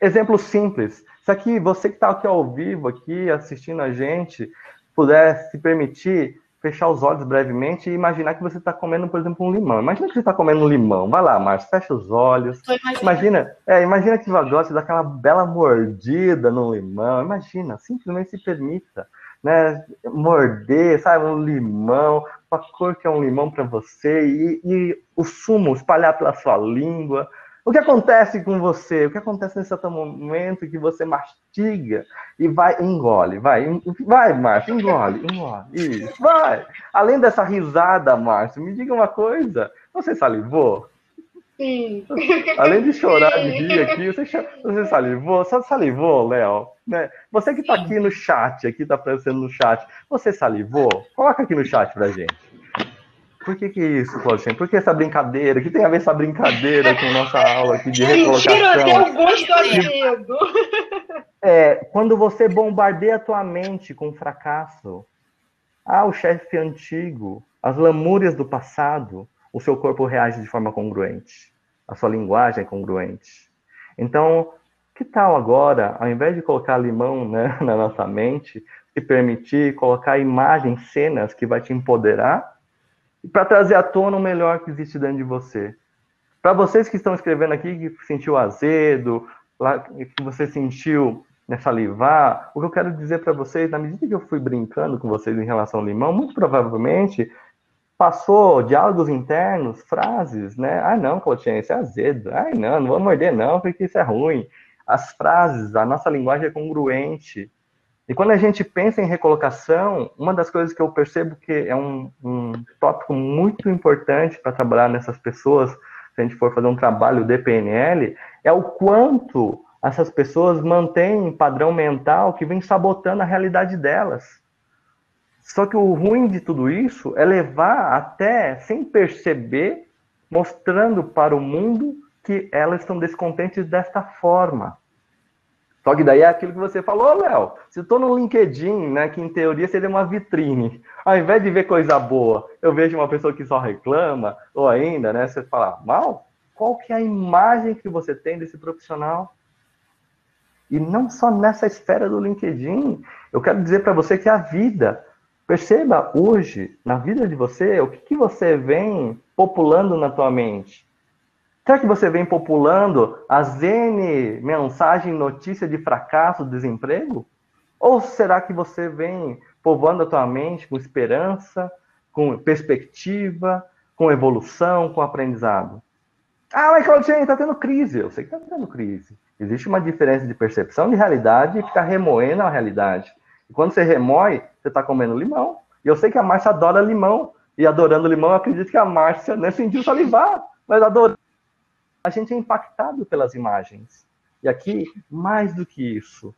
Exemplo simples. Se aqui, você que está aqui ao vivo, aqui assistindo a gente, puder se permitir fechar os olhos brevemente e imaginar que você está comendo, por exemplo, um limão. Imagina que você está comendo um limão. Vai lá, Márcio, fecha os olhos. Imagina, é, imagina que você gosta daquela bela mordida no limão. Imagina, simplesmente se permita. Né, morder, sabe, um limão, a cor que é um limão para você e, e o sumo espalhar pela sua língua, o que acontece com você? O que acontece nesse exato momento que você mastiga e vai, engole, vai, vai, Márcio, engole, engole, isso, vai. Além dessa risada, Márcio, me diga uma coisa, você salivou? Sim. Além de chorar de rir aqui, você, você salivou? Você salivou, Léo? Né? Você que está aqui no chat, aqui está aparecendo no chat, você salivou? Coloca aqui no chat pra gente. Por que, que é isso, Claudinha? Por que essa brincadeira? O que tem a ver essa brincadeira com nossa aula aqui de recolocação? Mentira, até o gosto É, quando você bombardeia a tua mente com fracasso, ah, o chefe antigo, as lamúrias do passado, o seu corpo reage de forma congruente. A sua linguagem é congruente. Então, que tal agora, ao invés de colocar limão né, na nossa mente, se permitir colocar imagens, cenas que vai te empoderar para trazer à tona o melhor que existe dentro de você. Para vocês que estão escrevendo aqui, que sentiu azedo, que você sentiu né, salivar, o que eu quero dizer para vocês, na medida que eu fui brincando com vocês em relação ao limão, muito provavelmente passou diálogos internos, frases, né? Ah, não, Clotinha, isso é azedo. Ah, não, não vou morder não, porque isso é ruim. As frases, a nossa linguagem é congruente. E quando a gente pensa em recolocação, uma das coisas que eu percebo que é um, um tópico muito importante para trabalhar nessas pessoas, se a gente for fazer um trabalho de PNL, é o quanto essas pessoas mantêm padrão mental que vem sabotando a realidade delas. Só que o ruim de tudo isso é levar até, sem perceber, mostrando para o mundo que elas estão descontentes desta forma. Só que daí é aquilo que você falou, Léo. Se eu tô no LinkedIn, né, que em teoria seria uma vitrine, ao invés de ver coisa boa, eu vejo uma pessoa que só reclama, ou ainda, né, você fala, mal, qual que é a imagem que você tem desse profissional? E não só nessa esfera do LinkedIn, eu quero dizer para você que a vida, perceba hoje, na vida de você, o que, que você vem populando na tua mente? Será que você vem populando as N mensagens, notícia de fracasso, desemprego? Ou será que você vem povoando a tua mente com esperança, com perspectiva, com evolução, com aprendizado? Ah, mas Claudinha, está tendo crise. Eu sei que está tendo crise. Existe uma diferença de percepção de realidade e ficar remoendo a realidade. E quando você remoe, você está comendo limão. E eu sei que a Márcia adora limão. E adorando limão, eu acredito que a Márcia nem sentiu salivar, mas adorando a gente é impactado pelas imagens. E aqui, mais do que isso,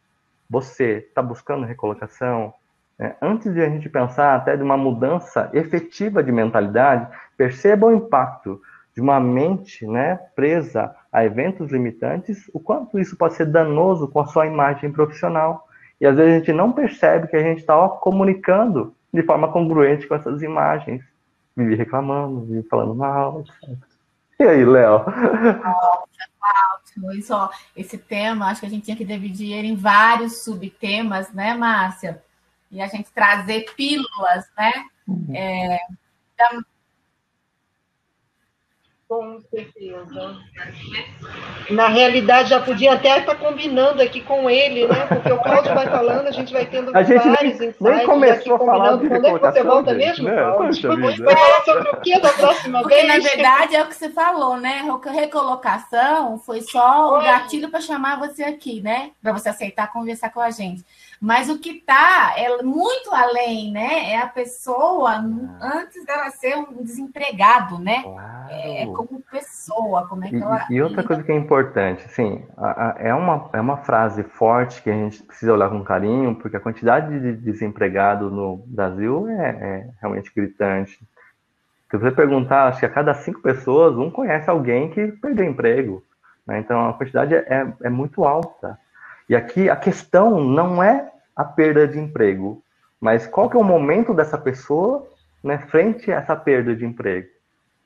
você está buscando recolocação? É, antes de a gente pensar até de uma mudança efetiva de mentalidade, perceba o impacto de uma mente né, presa a eventos limitantes, o quanto isso pode ser danoso com a sua imagem profissional. E às vezes a gente não percebe que a gente está comunicando de forma congruente com essas imagens. Vive reclamando, vive falando mal, etc. E aí, Léo? ótimo. Isso, ó, esse tema, acho que a gente tinha que dividir ele em vários subtemas, né, Márcia? E a gente trazer pílulas, né? Uhum. É, com certeza. Na realidade, já podia até estar combinando aqui com ele, né? Porque o Cláudio vai falando, a gente vai tendo a gente vários nem, nem começou a falar de Quando é que você volta mesmo, né? Cláudio? Vai falar sobre o que da próxima Porque, vez? na verdade, é o que você falou, né? Recolocação foi só o gatilho para chamar você aqui, né? Para você aceitar conversar com a gente. Mas o que está é muito além, né? É a pessoa ah. antes dela ser um desempregado, né? Claro. É como pessoa, como é que e, ela. E outra coisa que é importante, assim, a, a, é, uma, é uma frase forte que a gente precisa olhar com carinho, porque a quantidade de desempregado no Brasil é, é realmente gritante. Se você perguntar, acho que a cada cinco pessoas, um conhece alguém que perdeu emprego. Né? Então a quantidade é, é muito alta. E aqui a questão não é a perda de emprego, mas qual que é o momento dessa pessoa né, frente a essa perda de emprego.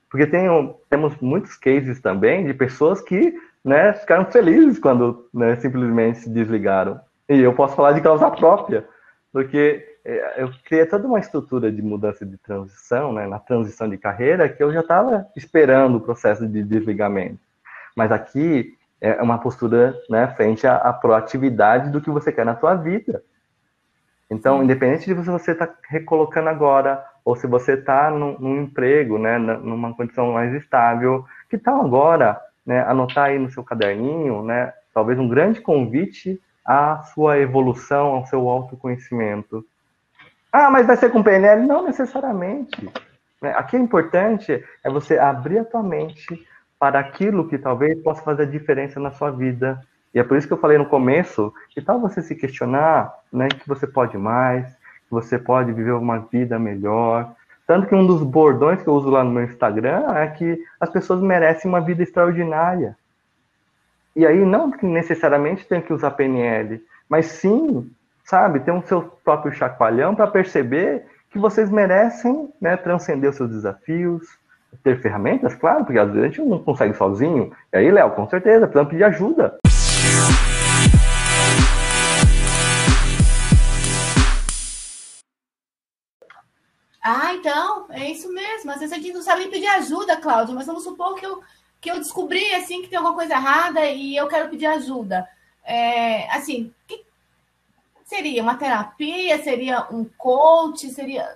Porque tem, temos muitos cases também de pessoas que né, ficaram felizes quando né, simplesmente se desligaram. E eu posso falar de causa própria, porque é, eu criei toda uma estrutura de mudança de transição, né, na transição de carreira, que eu já estava esperando o processo de desligamento. Mas aqui é uma postura né, frente à, à, proatividade do que você quer na sua vida. Então, Sim. independente de você estar tá recolocando agora, ou se você está num, num, emprego, né, numa condição mais estável, que tal agora né, anotar aí no seu caderninho, né, talvez um grande convite à sua evolução, ao seu autoconhecimento. Ah, mas vai ser com PNL? Não necessariamente. Né. Aqui é importante é você abrir a tua mente para aquilo que talvez possa fazer diferença na sua vida. E é por isso que eu falei no começo, que tal você se questionar, né, que você pode mais, que você pode viver uma vida melhor. Tanto que um dos bordões que eu uso lá no meu Instagram é que as pessoas merecem uma vida extraordinária. E aí não que necessariamente tem que usar PNL, mas sim, sabe, ter um seu próprio chacoalhão para perceber que vocês merecem né, transcender os seus desafios, ter ferramentas, claro, porque às vezes a gente não consegue sozinho. E aí, Léo, com certeza, precisamos pedir ajuda. Ah, então, é isso mesmo. Às vezes a gente não sabe pedir ajuda, Cláudia, mas vamos supor que eu, que eu descobri assim que tem alguma coisa errada e eu quero pedir ajuda. É, assim, que seria uma terapia? Seria um coach? Seria.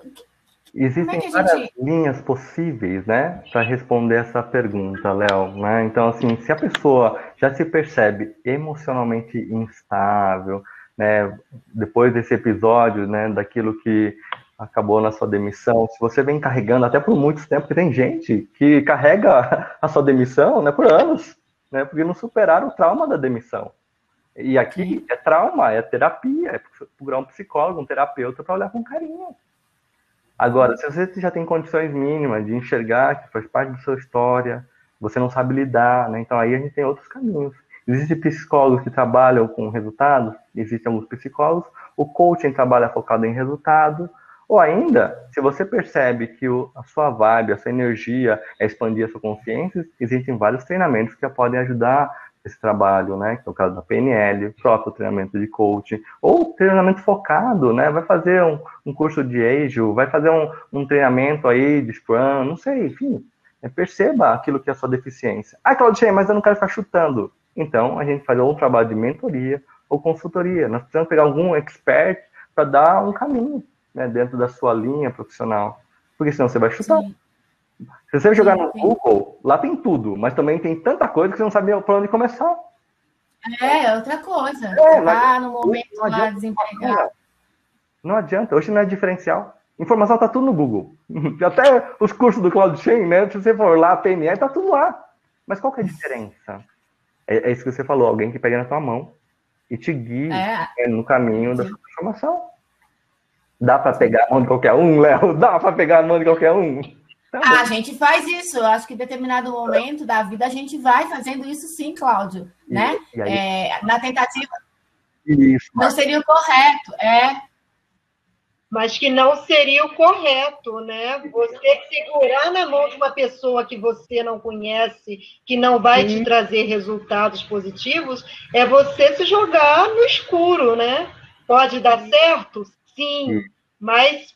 Existem é várias gente... linhas possíveis, né, para responder essa pergunta, Léo. Né? Então, assim, se a pessoa já se percebe emocionalmente instável, né, depois desse episódio, né, daquilo que acabou na sua demissão, se você vem carregando até por muito tempo, porque tem gente que carrega a sua demissão, né, por anos, né, porque não superaram o trauma da demissão. E aqui é trauma, é terapia, é procurar um psicólogo, um terapeuta para olhar com carinho. Agora, se você já tem condições mínimas de enxergar que faz parte da sua história, você não sabe lidar, né? Então aí a gente tem outros caminhos. Existem psicólogos que trabalham com resultados, existem alguns psicólogos, o coaching trabalha focado em resultado, ou ainda, se você percebe que o, a sua vibe, a sua energia é expandir a sua consciência, existem vários treinamentos que podem ajudar esse trabalho, né? Que é o caso da PNL, próprio treinamento de coaching, ou treinamento focado, né? Vai fazer um, um curso de Agile, vai fazer um, um treinamento aí de Scrum, não sei, enfim. É, perceba aquilo que é a sua deficiência. Ah, Claudio, mas eu não quero ficar chutando. Então, a gente faz ou um trabalho de mentoria ou consultoria. Nós precisamos pegar algum expert para dar um caminho né, dentro da sua linha profissional. Porque senão você vai chutar. Sim. Se você jogar no Google, lá tem tudo, mas também tem tanta coisa que você não sabe por onde começar. É, outra coisa. É, tá no momento não lá desempregado. Não adianta, hoje não é diferencial. Informação tá tudo no Google. Até os cursos do Cloud Chain, né? Se você for lá, PNL, tá tudo lá. Mas qual que é a diferença? É, é, isso que você falou, alguém que pega na tua mão e te guia é. Né, no caminho da sua transformação. Dá para pegar a mão de qualquer um, Léo? Dá para pegar a mão de qualquer um? Tá a gente faz isso. Eu acho que em determinado momento da vida a gente vai fazendo isso sim, Cláudio. E, né? E é, na tentativa. Isso, não seria o correto, é. Mas que não seria o correto, né? Você segurar na mão de uma pessoa que você não conhece, que não vai sim. te trazer resultados positivos, é você se jogar no escuro, né? Pode dar certo? Sim. sim. Mas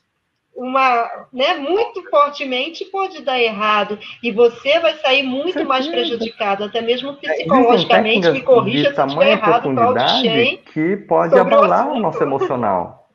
uma, né, muito fortemente pode dar errado e você vai sair muito mais prejudicado, até mesmo é, psicologicamente, me corrija se estiver errado, Claudio que pode abalar o, o nosso emocional.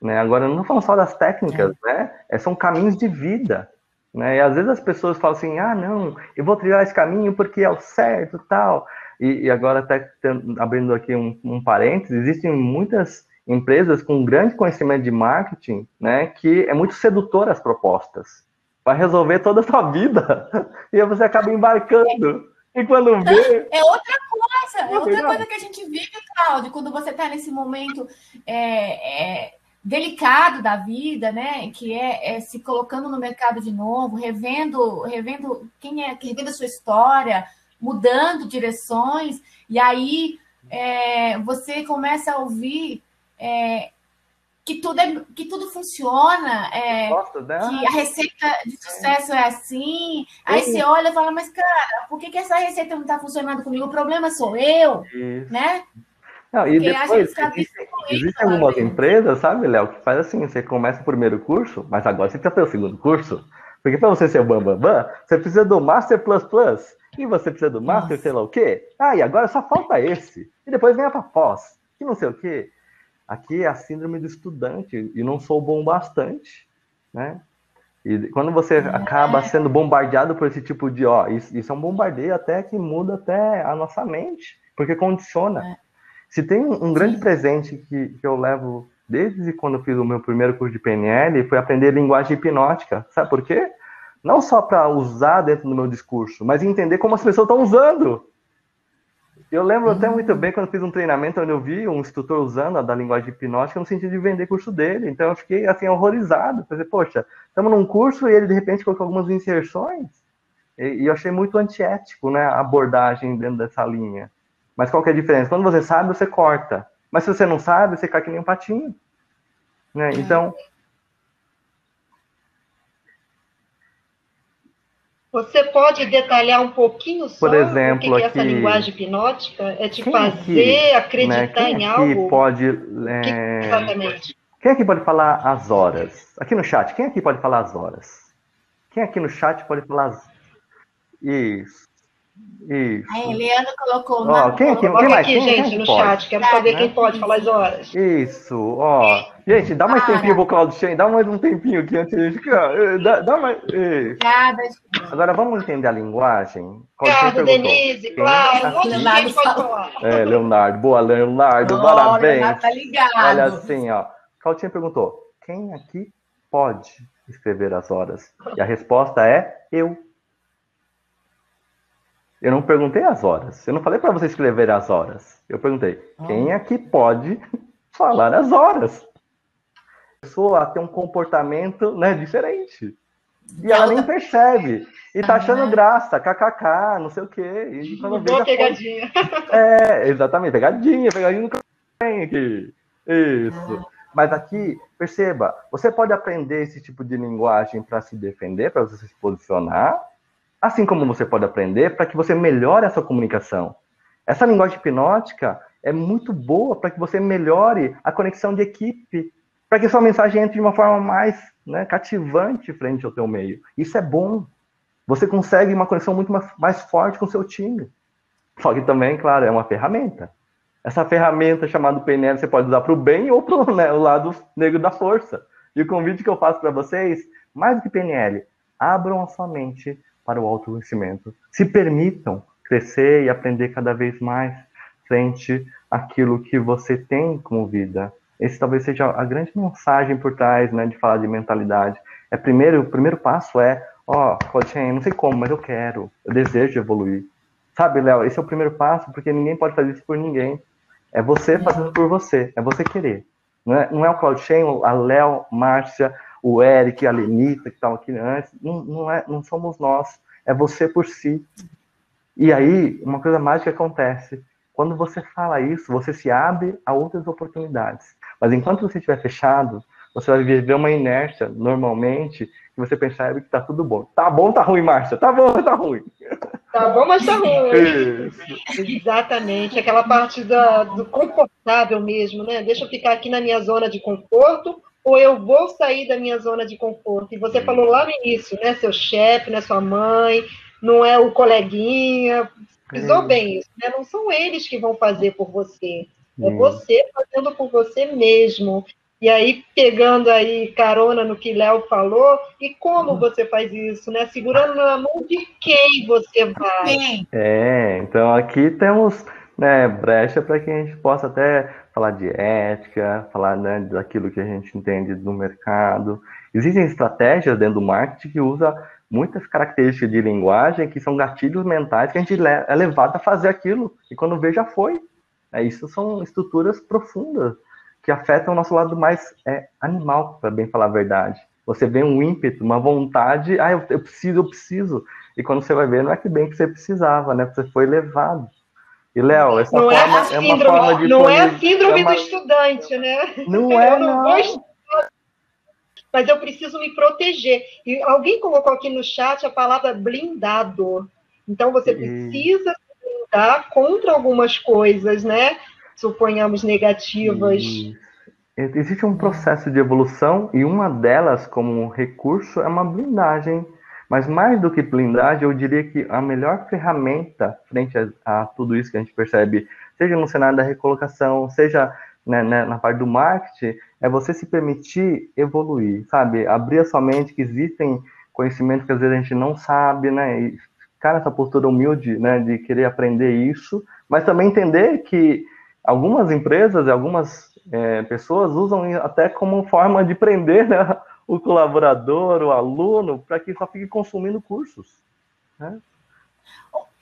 Né? Agora, não falando só das técnicas, é. né? É, são caminhos de vida. Né? E às vezes as pessoas falam assim, ah, não, eu vou trilhar esse caminho porque é o certo tal. E, e agora, até abrindo aqui um, um parênteses, existem muitas empresas com grande conhecimento de marketing, né, que é muito sedutor as propostas. Vai resolver toda a sua vida. E aí você acaba embarcando. E quando vê. É outra coisa, é outra coisa que a gente vive, Claudio, quando você está nesse momento é, é, delicado da vida, né? Que é, é, se colocando no mercado de novo, revendo, revendo quem é, revendo a sua história, mudando direções, e aí é, você começa a ouvir é, que tudo, é, que tudo funciona, é, que a receita de sucesso é, assim. Aí você olha e fala, mas cara, por que, que essa receita não está funcionando comigo? O problema sou eu, Isso. né? Não, e Porque depois, existem, existem algumas empresas, sabe, Léo, que faz assim, você começa o primeiro curso, mas agora você precisa ter o segundo curso. Porque para você ser o Bambambam, Bam, Bam, você precisa do Master Plus Plus. E você precisa do Master, Nossa. sei lá o quê. Ah, e agora só falta esse. E depois vem a pós. E não sei o quê. Aqui é a síndrome do estudante e não sou bom bastante, né? E quando você acaba sendo bombardeado por esse tipo de, ó, isso, isso é um bombardeio até que muda até a nossa mente, porque condiciona. É. Se tem um, um grande presente que, que eu levo desde quando eu fiz o meu primeiro curso de PNL, foi aprender linguagem hipnótica. Sabe por quê? Não só para usar dentro do meu discurso, mas entender como as pessoas estão usando. Eu lembro até uhum. muito bem quando fiz um treinamento onde eu vi um instrutor usando a da linguagem hipnótica no sentido de vender curso dele. Então eu fiquei assim horrorizado. Pensei, poxa, estamos num curso e ele de repente colocou algumas inserções. E, e, eu achei muito antiético, né, a abordagem dentro dessa linha. Mas qual que é a diferença? Quando você sabe, você corta. Mas se você não sabe, você cai que nem um patinho. Né? Então, Você pode detalhar um pouquinho só Por exemplo, o que, é essa linguagem hipnótica? É de fazer aqui, acreditar né, em algo? Pode, é... que, exatamente. Quem aqui pode falar as horas? Aqui no chat, quem aqui pode falar as horas? Quem aqui no chat pode falar as... Isso. Isso. A Eliana colocou. Ó, quem aqui, quem mais? aqui, quem, gente, quem no pode? chat. Quero saber né? quem pode falar as horas. Isso, ó. Gente, dá mais ah, tempinho pro Claudio Shen, dá mais um tempinho aqui antes de ficar. Eh, dá, dá mais. Obrigada. Agora vamos entender a linguagem. Obrigada, Denise, claro. Assim, Leonardo pode falar. É, Leonardo. Boa, Leonardo. Oh, parabéns. Leonardo tá ligado. Olha assim, ó. Claudinha perguntou: quem aqui pode escrever as horas? E a resposta é eu. Eu não perguntei as horas. Eu não falei para você escrever as horas. Eu perguntei, ah. quem aqui pode falar as horas? A pessoa tem um comportamento né, diferente. E ela nem percebe. E tá achando graça, kkk, não sei o quê. E quando Boa pegadinha. É, exatamente, pegadinha, pegadinha nunca tem aqui. Isso. Mas aqui, perceba, você pode aprender esse tipo de linguagem para se defender, para você se posicionar, Assim como você pode aprender para que você melhore a sua comunicação. Essa linguagem hipnótica é muito boa para que você melhore a conexão de equipe, para que sua mensagem entre de uma forma mais né, cativante frente ao teu meio. Isso é bom. Você consegue uma conexão muito mais, mais forte com o seu time. Só que também, claro, é uma ferramenta. Essa ferramenta chamada PNL você pode usar para o bem ou para o né, lado negro da força. E o convite que eu faço para vocês, mais do que PNL, abram a sua mente para o autoconhecimento. Se permitam crescer e aprender cada vez mais frente àquilo que você tem como vida. Esse talvez seja a grande mensagem por trás, né, de falar de mentalidade. É primeiro, o primeiro passo é, ó, oh, não sei como, mas eu quero, eu desejo evoluir. Sabe, Léo, esse é o primeiro passo, porque ninguém pode fazer isso por ninguém. É você fazendo por você, é você querer. Não é, não é o Claudio Shen, a Léo, Márcia, o Eric, a Lenita, que estavam aqui antes. Não, não, é, não somos nós, é você por si. E aí, uma coisa mágica acontece. Quando você fala isso, você se abre a outras oportunidades. Mas enquanto você estiver fechado, você vai viver uma inércia, normalmente, que você percebe que tá tudo bom. Tá bom, tá ruim, Márcia. Tá bom, tá ruim. Tá bom, mas tá ruim. Exatamente. Aquela parte da, do confortável mesmo, né? Deixa eu ficar aqui na minha zona de conforto ou eu vou sair da minha zona de conforto. E você falou lá no início, né? Seu chefe, né? Sua mãe, não é o coleguinha. Pisou bem isso, né? Não são eles que vão fazer por você. É você fazendo por você mesmo. E aí, pegando aí carona no que Léo falou, e como você faz isso, né? Segurando na mão de quem você vai. É, então aqui temos né, brecha para que a gente possa até falar de ética, falar né, daquilo que a gente entende do mercado. Existem estratégias dentro do marketing que usa muitas características de linguagem que são gatilhos mentais que a gente é levado a fazer aquilo e quando vê já foi. É, isso são estruturas profundas que afetam o nosso lado mais é, animal, para bem falar a verdade. Você vê um ímpeto, uma vontade, ah, eu, eu, preciso, eu preciso. E quando você vai ver, não é que bem que você precisava, né? Você foi levado. E, Léo, essa não forma é, síndrome, é uma forma de. Não é a síndrome é uma... do estudante, né? Não é, eu não. não. Estudar, mas eu preciso me proteger. E alguém colocou aqui no chat a palavra blindado. Então, você precisa se blindar contra algumas coisas, né? suponhamos, negativas. Existe um processo de evolução e uma delas, como recurso, é uma blindagem. Mas mais do que blindagem, eu diria que a melhor ferramenta frente a, a tudo isso que a gente percebe, seja no cenário da recolocação, seja né, né, na parte do marketing, é você se permitir evoluir, sabe? Abrir a sua mente que existem conhecimentos que às vezes a gente não sabe, né? E ficar nessa postura humilde, né, de querer aprender isso, mas também entender que algumas empresas e algumas é, pessoas usam até como forma de prender né, o colaborador, o aluno, para que só fique consumindo cursos. Né?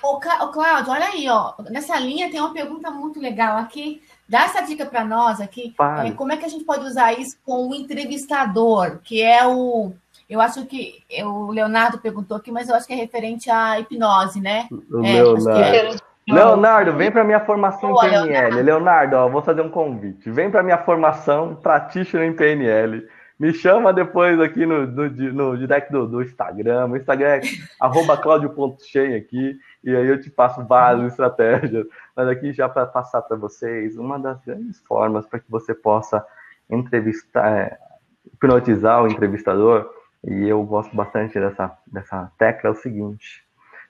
Ô, Cláudio, olha aí, ó. Nessa linha tem uma pergunta muito legal aqui. Dá essa dica para nós aqui. É, como é que a gente pode usar isso com o entrevistador, que é o. Eu acho que o Leonardo perguntou aqui, mas eu acho que é referente à hipnose, né? O é, Leonardo. Leonardo, vem para minha formação em PNL. Leonardo, Leonardo ó, vou fazer um convite. Vem para minha formação Practitioner em PNL. Me chama depois aqui no, no, no direct do, do, Instagram. O Instagram é arroba claudio.cheio aqui. E aí eu te passo várias estratégias. Mas aqui já para passar para vocês, uma das grandes formas para que você possa entrevistar, é, hipnotizar o entrevistador, e eu gosto bastante dessa, dessa tecla, é o seguinte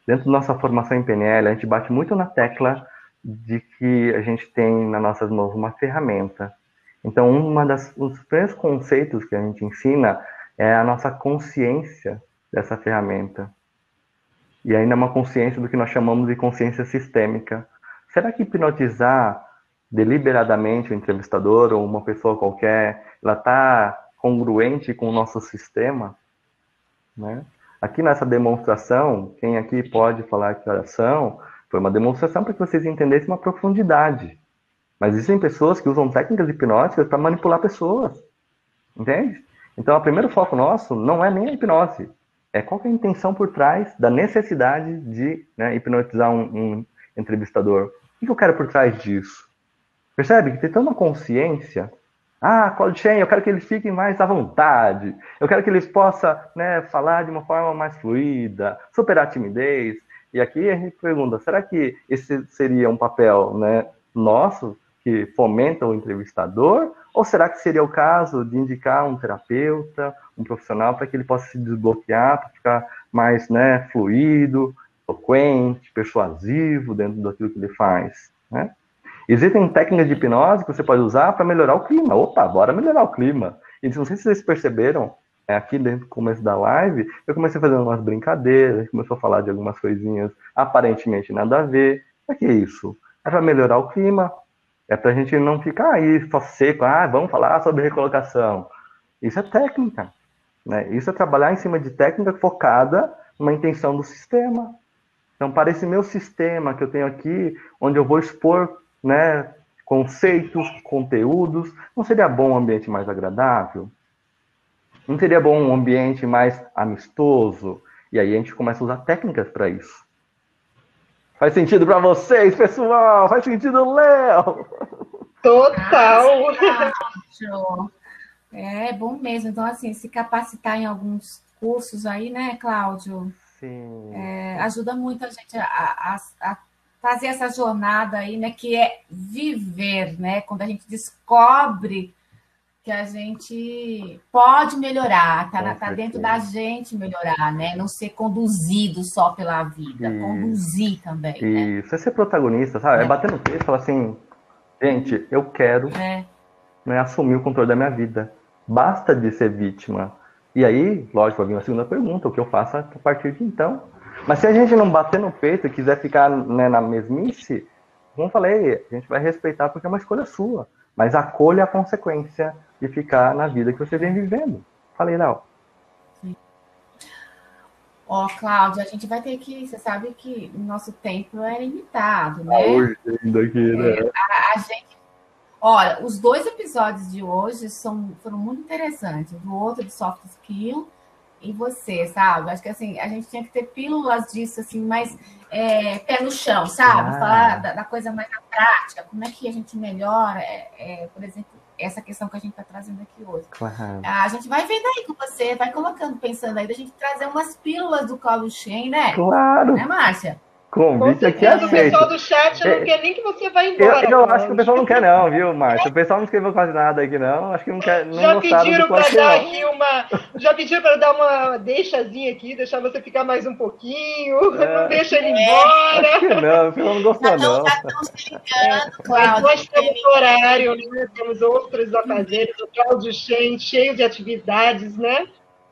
Dentro da nossa formação em PNL, a gente bate muito na tecla de que a gente tem nas nossas mãos uma ferramenta. Então, uma das, um dos primeiros conceitos que a gente ensina é a nossa consciência dessa ferramenta. E ainda uma consciência do que nós chamamos de consciência sistêmica. Será que hipnotizar deliberadamente o entrevistador ou uma pessoa qualquer, ela está congruente com o nosso sistema? Né? Aqui nessa demonstração, quem aqui pode falar que oração foi uma demonstração para que vocês entendessem uma profundidade. Mas existem pessoas que usam técnicas hipnóticas para manipular pessoas. Entende? Então, o primeiro foco nosso não é nem a hipnose. É qual é a intenção por trás da necessidade de né, hipnotizar um, um, entrevistador. O que eu quero por trás disso? Percebe que tem tanta consciência ah, cold chain, eu quero que eles fiquem mais à vontade. Eu quero que eles possam né, falar de uma forma mais fluida, superar a timidez. E aqui a gente pergunta, será que esse seria um papel né, nosso que fomenta o entrevistador? Ou será que seria o caso de indicar um terapeuta, um profissional, para que ele possa se desbloquear, para ficar mais né, fluido, eloquente, persuasivo dentro daquilo que ele faz? Né? Existem técnicas de hipnose que você pode usar para melhorar o clima. Opa, bora melhorar o clima. E não sei se vocês perceberam, é, aqui dentro do começo da live, eu comecei fazer umas brincadeiras, começou a falar de algumas coisinhas aparentemente nada a ver. Para que isso? É para melhorar o clima. É para a gente não ficar aí só seco. Ah, vamos falar sobre recolocação. Isso é técnica. Né? Isso é trabalhar em cima de técnica focada numa intenção do sistema. Então, para esse meu sistema que eu tenho aqui, onde eu vou expor né, conceitos, conteúdos, não seria bom um ambiente mais agradável? Não seria bom um ambiente mais amistoso? E aí a gente começa a usar técnicas para isso. Faz sentido para vocês, pessoal? Faz sentido, Léo? Total! é bom mesmo. Então, assim, se capacitar em alguns cursos aí, né, Cláudio? Sim. É, ajuda muito a gente a, a, a, fazer essa jornada aí, né, que é viver, né? Quando a gente descobre que a gente pode melhorar, tá, tá dentro da gente melhorar, né? Não ser conduzido só pela vida, Isso. conduzir também. Né? Isso, né? é ser protagonista, sabe? É, é bater no peito e falar assim, gente, eu quero é. né, assumir o controle da minha vida. Basta de ser vítima. E aí, lógico, vai vir uma segunda pergunta, o que eu faço a partir de então? Mas se a gente não bater no peito e quiser ficar né, na mesmice, como eu falei, a gente vai respeitar porque é uma escolha sua. Mas acolha a consequência de ficar na vida que você vem vivendo. Falei, Léo. Ó, oh, Cláudia, a gente vai ter que. Você sabe que o nosso tempo é limitado, né? Hoje ainda aqui, né? É, a, a, gente. Olha, os dois episódios de hoje são, foram muito interessantes. O outro de soft skill e você, sabe? Acho que assim, a gente tinha que ter pílulas disso, assim, mais é, pé no chão, sabe? Ah. Falar da, da, coisa mais na prática, como é que a gente melhora, é, é, por exemplo, essa questão que a gente está trazendo aqui hoje. Claro. A gente vai vendo aí com você, vai colocando, pensando aí, da gente trazer umas pílulas do Colo Shen, né? Claro. Né, Márcia? Convite aqui é aceito. O pessoal do chat não é, quer nem que você vá embora. Eu, eu acho que o pessoal não quer não, viu, Márcio? O pessoal não escreveu quase nada aqui não. Acho que não quer. Não já pediram para dar não. aqui uma. Já pediram para dar uma deixazinha aqui, deixar você ficar mais um pouquinho. É. Não deixa ele embora. Acho que não, o pessoal não gostou não. Já estão se ligando, Cláudio. Nós temos horário, né? temos outros afazeres, o Cláudio cheio, cheio de atividades, né?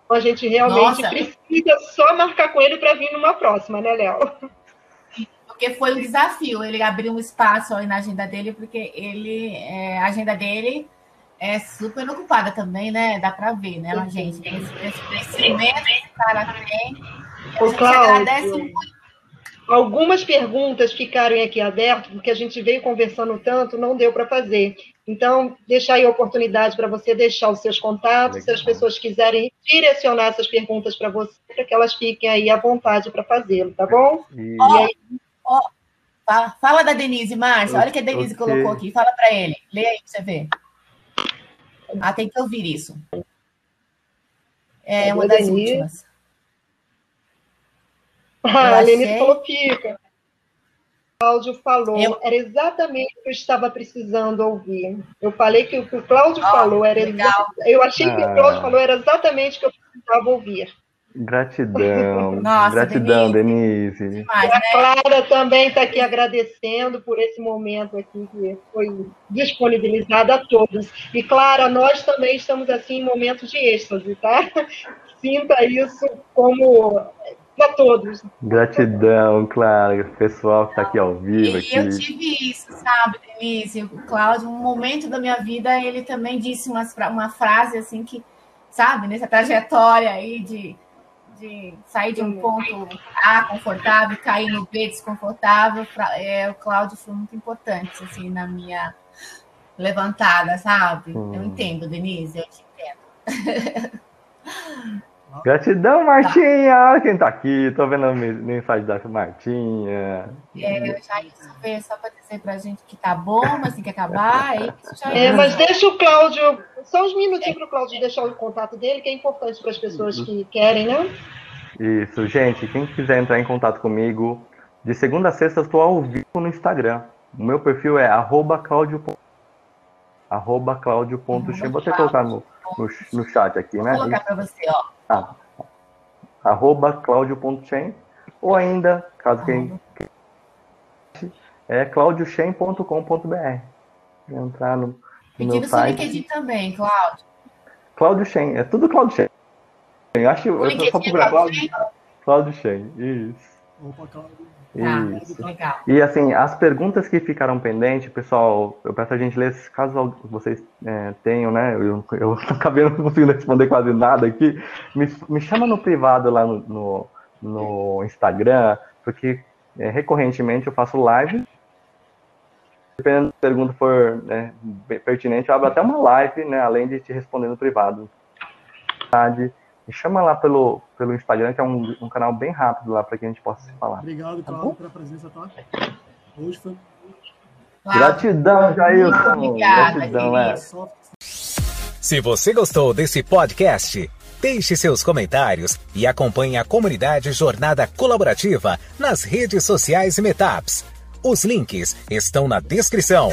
Então a gente realmente Nossa. precisa só marcar com ele para vir numa próxima, né, Léo? Porque foi um desafio ele abrir um espaço aí na agenda dele, porque ele, é, a agenda dele é super ocupada também, né? Dá para ver, né, gente? Esse, esse crescimento que esse cara tem. A gente agradece muito. Algumas perguntas ficaram aqui abertas, porque a gente veio conversando tanto, não deu para fazer. Então, deixar aí a oportunidade para você deixar os seus contatos, Legal. se as pessoas quiserem direcionar essas perguntas para você, para que elas fiquem aí à vontade para fazê-lo, tá bom? E... e aí, Ó, fala, fala, da Denise, Márcia. Olha o que a Denise okay. colocou aqui. Fala para ele. Lê aí para você ver. Ah, tem que ouvir isso. É uma das Denise. últimas. Ah, a Denise falou fica. O Cláudio falou, eu... era exatamente o que eu estava precisando ouvir. Eu falei que o que o Cláudio oh, falou era Eu achei que o Cláudio ah. falou era exatamente o que eu precisava ouvir. Gratidão. Nossa, Gratidão, Denise. Denise. Demais, a Clara também está aqui agradecendo por esse momento aqui que foi disponibilizado a todos. E, Clara, nós também estamos assim em momentos de êxtase, tá? Sinta isso como para todos. Gratidão, Clara, pessoal que está aqui ao vivo. E aqui. eu tive isso, sabe, Denise? O Cláudio, um momento da minha vida, ele também disse uma, uma frase assim que, sabe, nessa trajetória aí de de sair de um ponto A confortável cair no B desconfortável, é, o Cláudio foi muito importante, assim, na minha levantada, sabe? Hum. Eu entendo, Denise, eu te entendo. Gratidão, Martinha! Olha quem tá aqui, tô vendo a mensagem da Martinha. É, eu já ia só para dizer pra gente que tá bom, mas tem que acabar. É, é mas deixa o Cláudio, só uns minutinhos para o Cláudio deixar o contato dele, que é importante para as pessoas que querem, né? Isso, gente, quem quiser entrar em contato comigo, de segunda a sexta eu estou ao vivo no Instagram. O meu perfil é arroba claudio. Arroba. Vou até colocar no, no, no chat aqui, né? Vou colocar para você, ó. Ah, arroba claudio.chen. Ou ainda, caso quem é claudiochen.com.br. Entrar no, no meu site. LinkedIn também, Cláudio. Cláudio Chen, é tudo Cláudio Chen. Eu acho que eu só procurar Cláudio, Cláudio Chen. Isso. Opa, Cláudio. Isso. legal. E assim, as perguntas que ficaram pendentes, pessoal, eu peço a gentileza, caso vocês é, tenham, né? Eu, eu acabei não conseguindo responder quase nada aqui. Me, me chama no privado lá no, no, no Instagram, porque É, recorrentemente eu faço live. Dependendo da pergunta for né, pertinente, eu abro até uma live, né, além de te responder no privado. Me chama lá pelo, pelo Instagram, que é um, um canal bem rápido lá para que a gente possa se falar. Obrigado, tá Cláudio, pela presença, tá? Hoje foi. Gratidão, Jailson. Obrigada, Gratidão, é. Se você gostou desse podcast, deixe seus comentários e acompanhe a comunidade Jornada Colaborativa nas redes sociais e Metaps. Os links estão na descrição.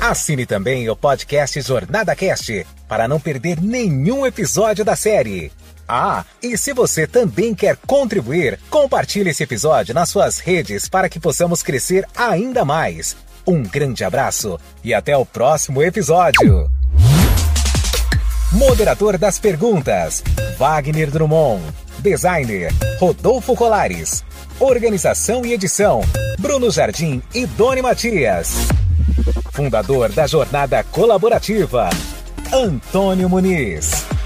Assine também o podcast Jornada Cast para não perder nenhum episódio da série. Ah, e se você também quer contribuir, compartilhe esse episódio nas suas redes para que possamos crescer ainda mais. Um grande abraço e até o próximo episódio. Moderador das perguntas: Wagner Drummond. Designer: Rodolfo Colares. Organização e edição: Bruno Jardim e Doni Matias. Fundador da Jornada Colaborativa: Antônio Muniz.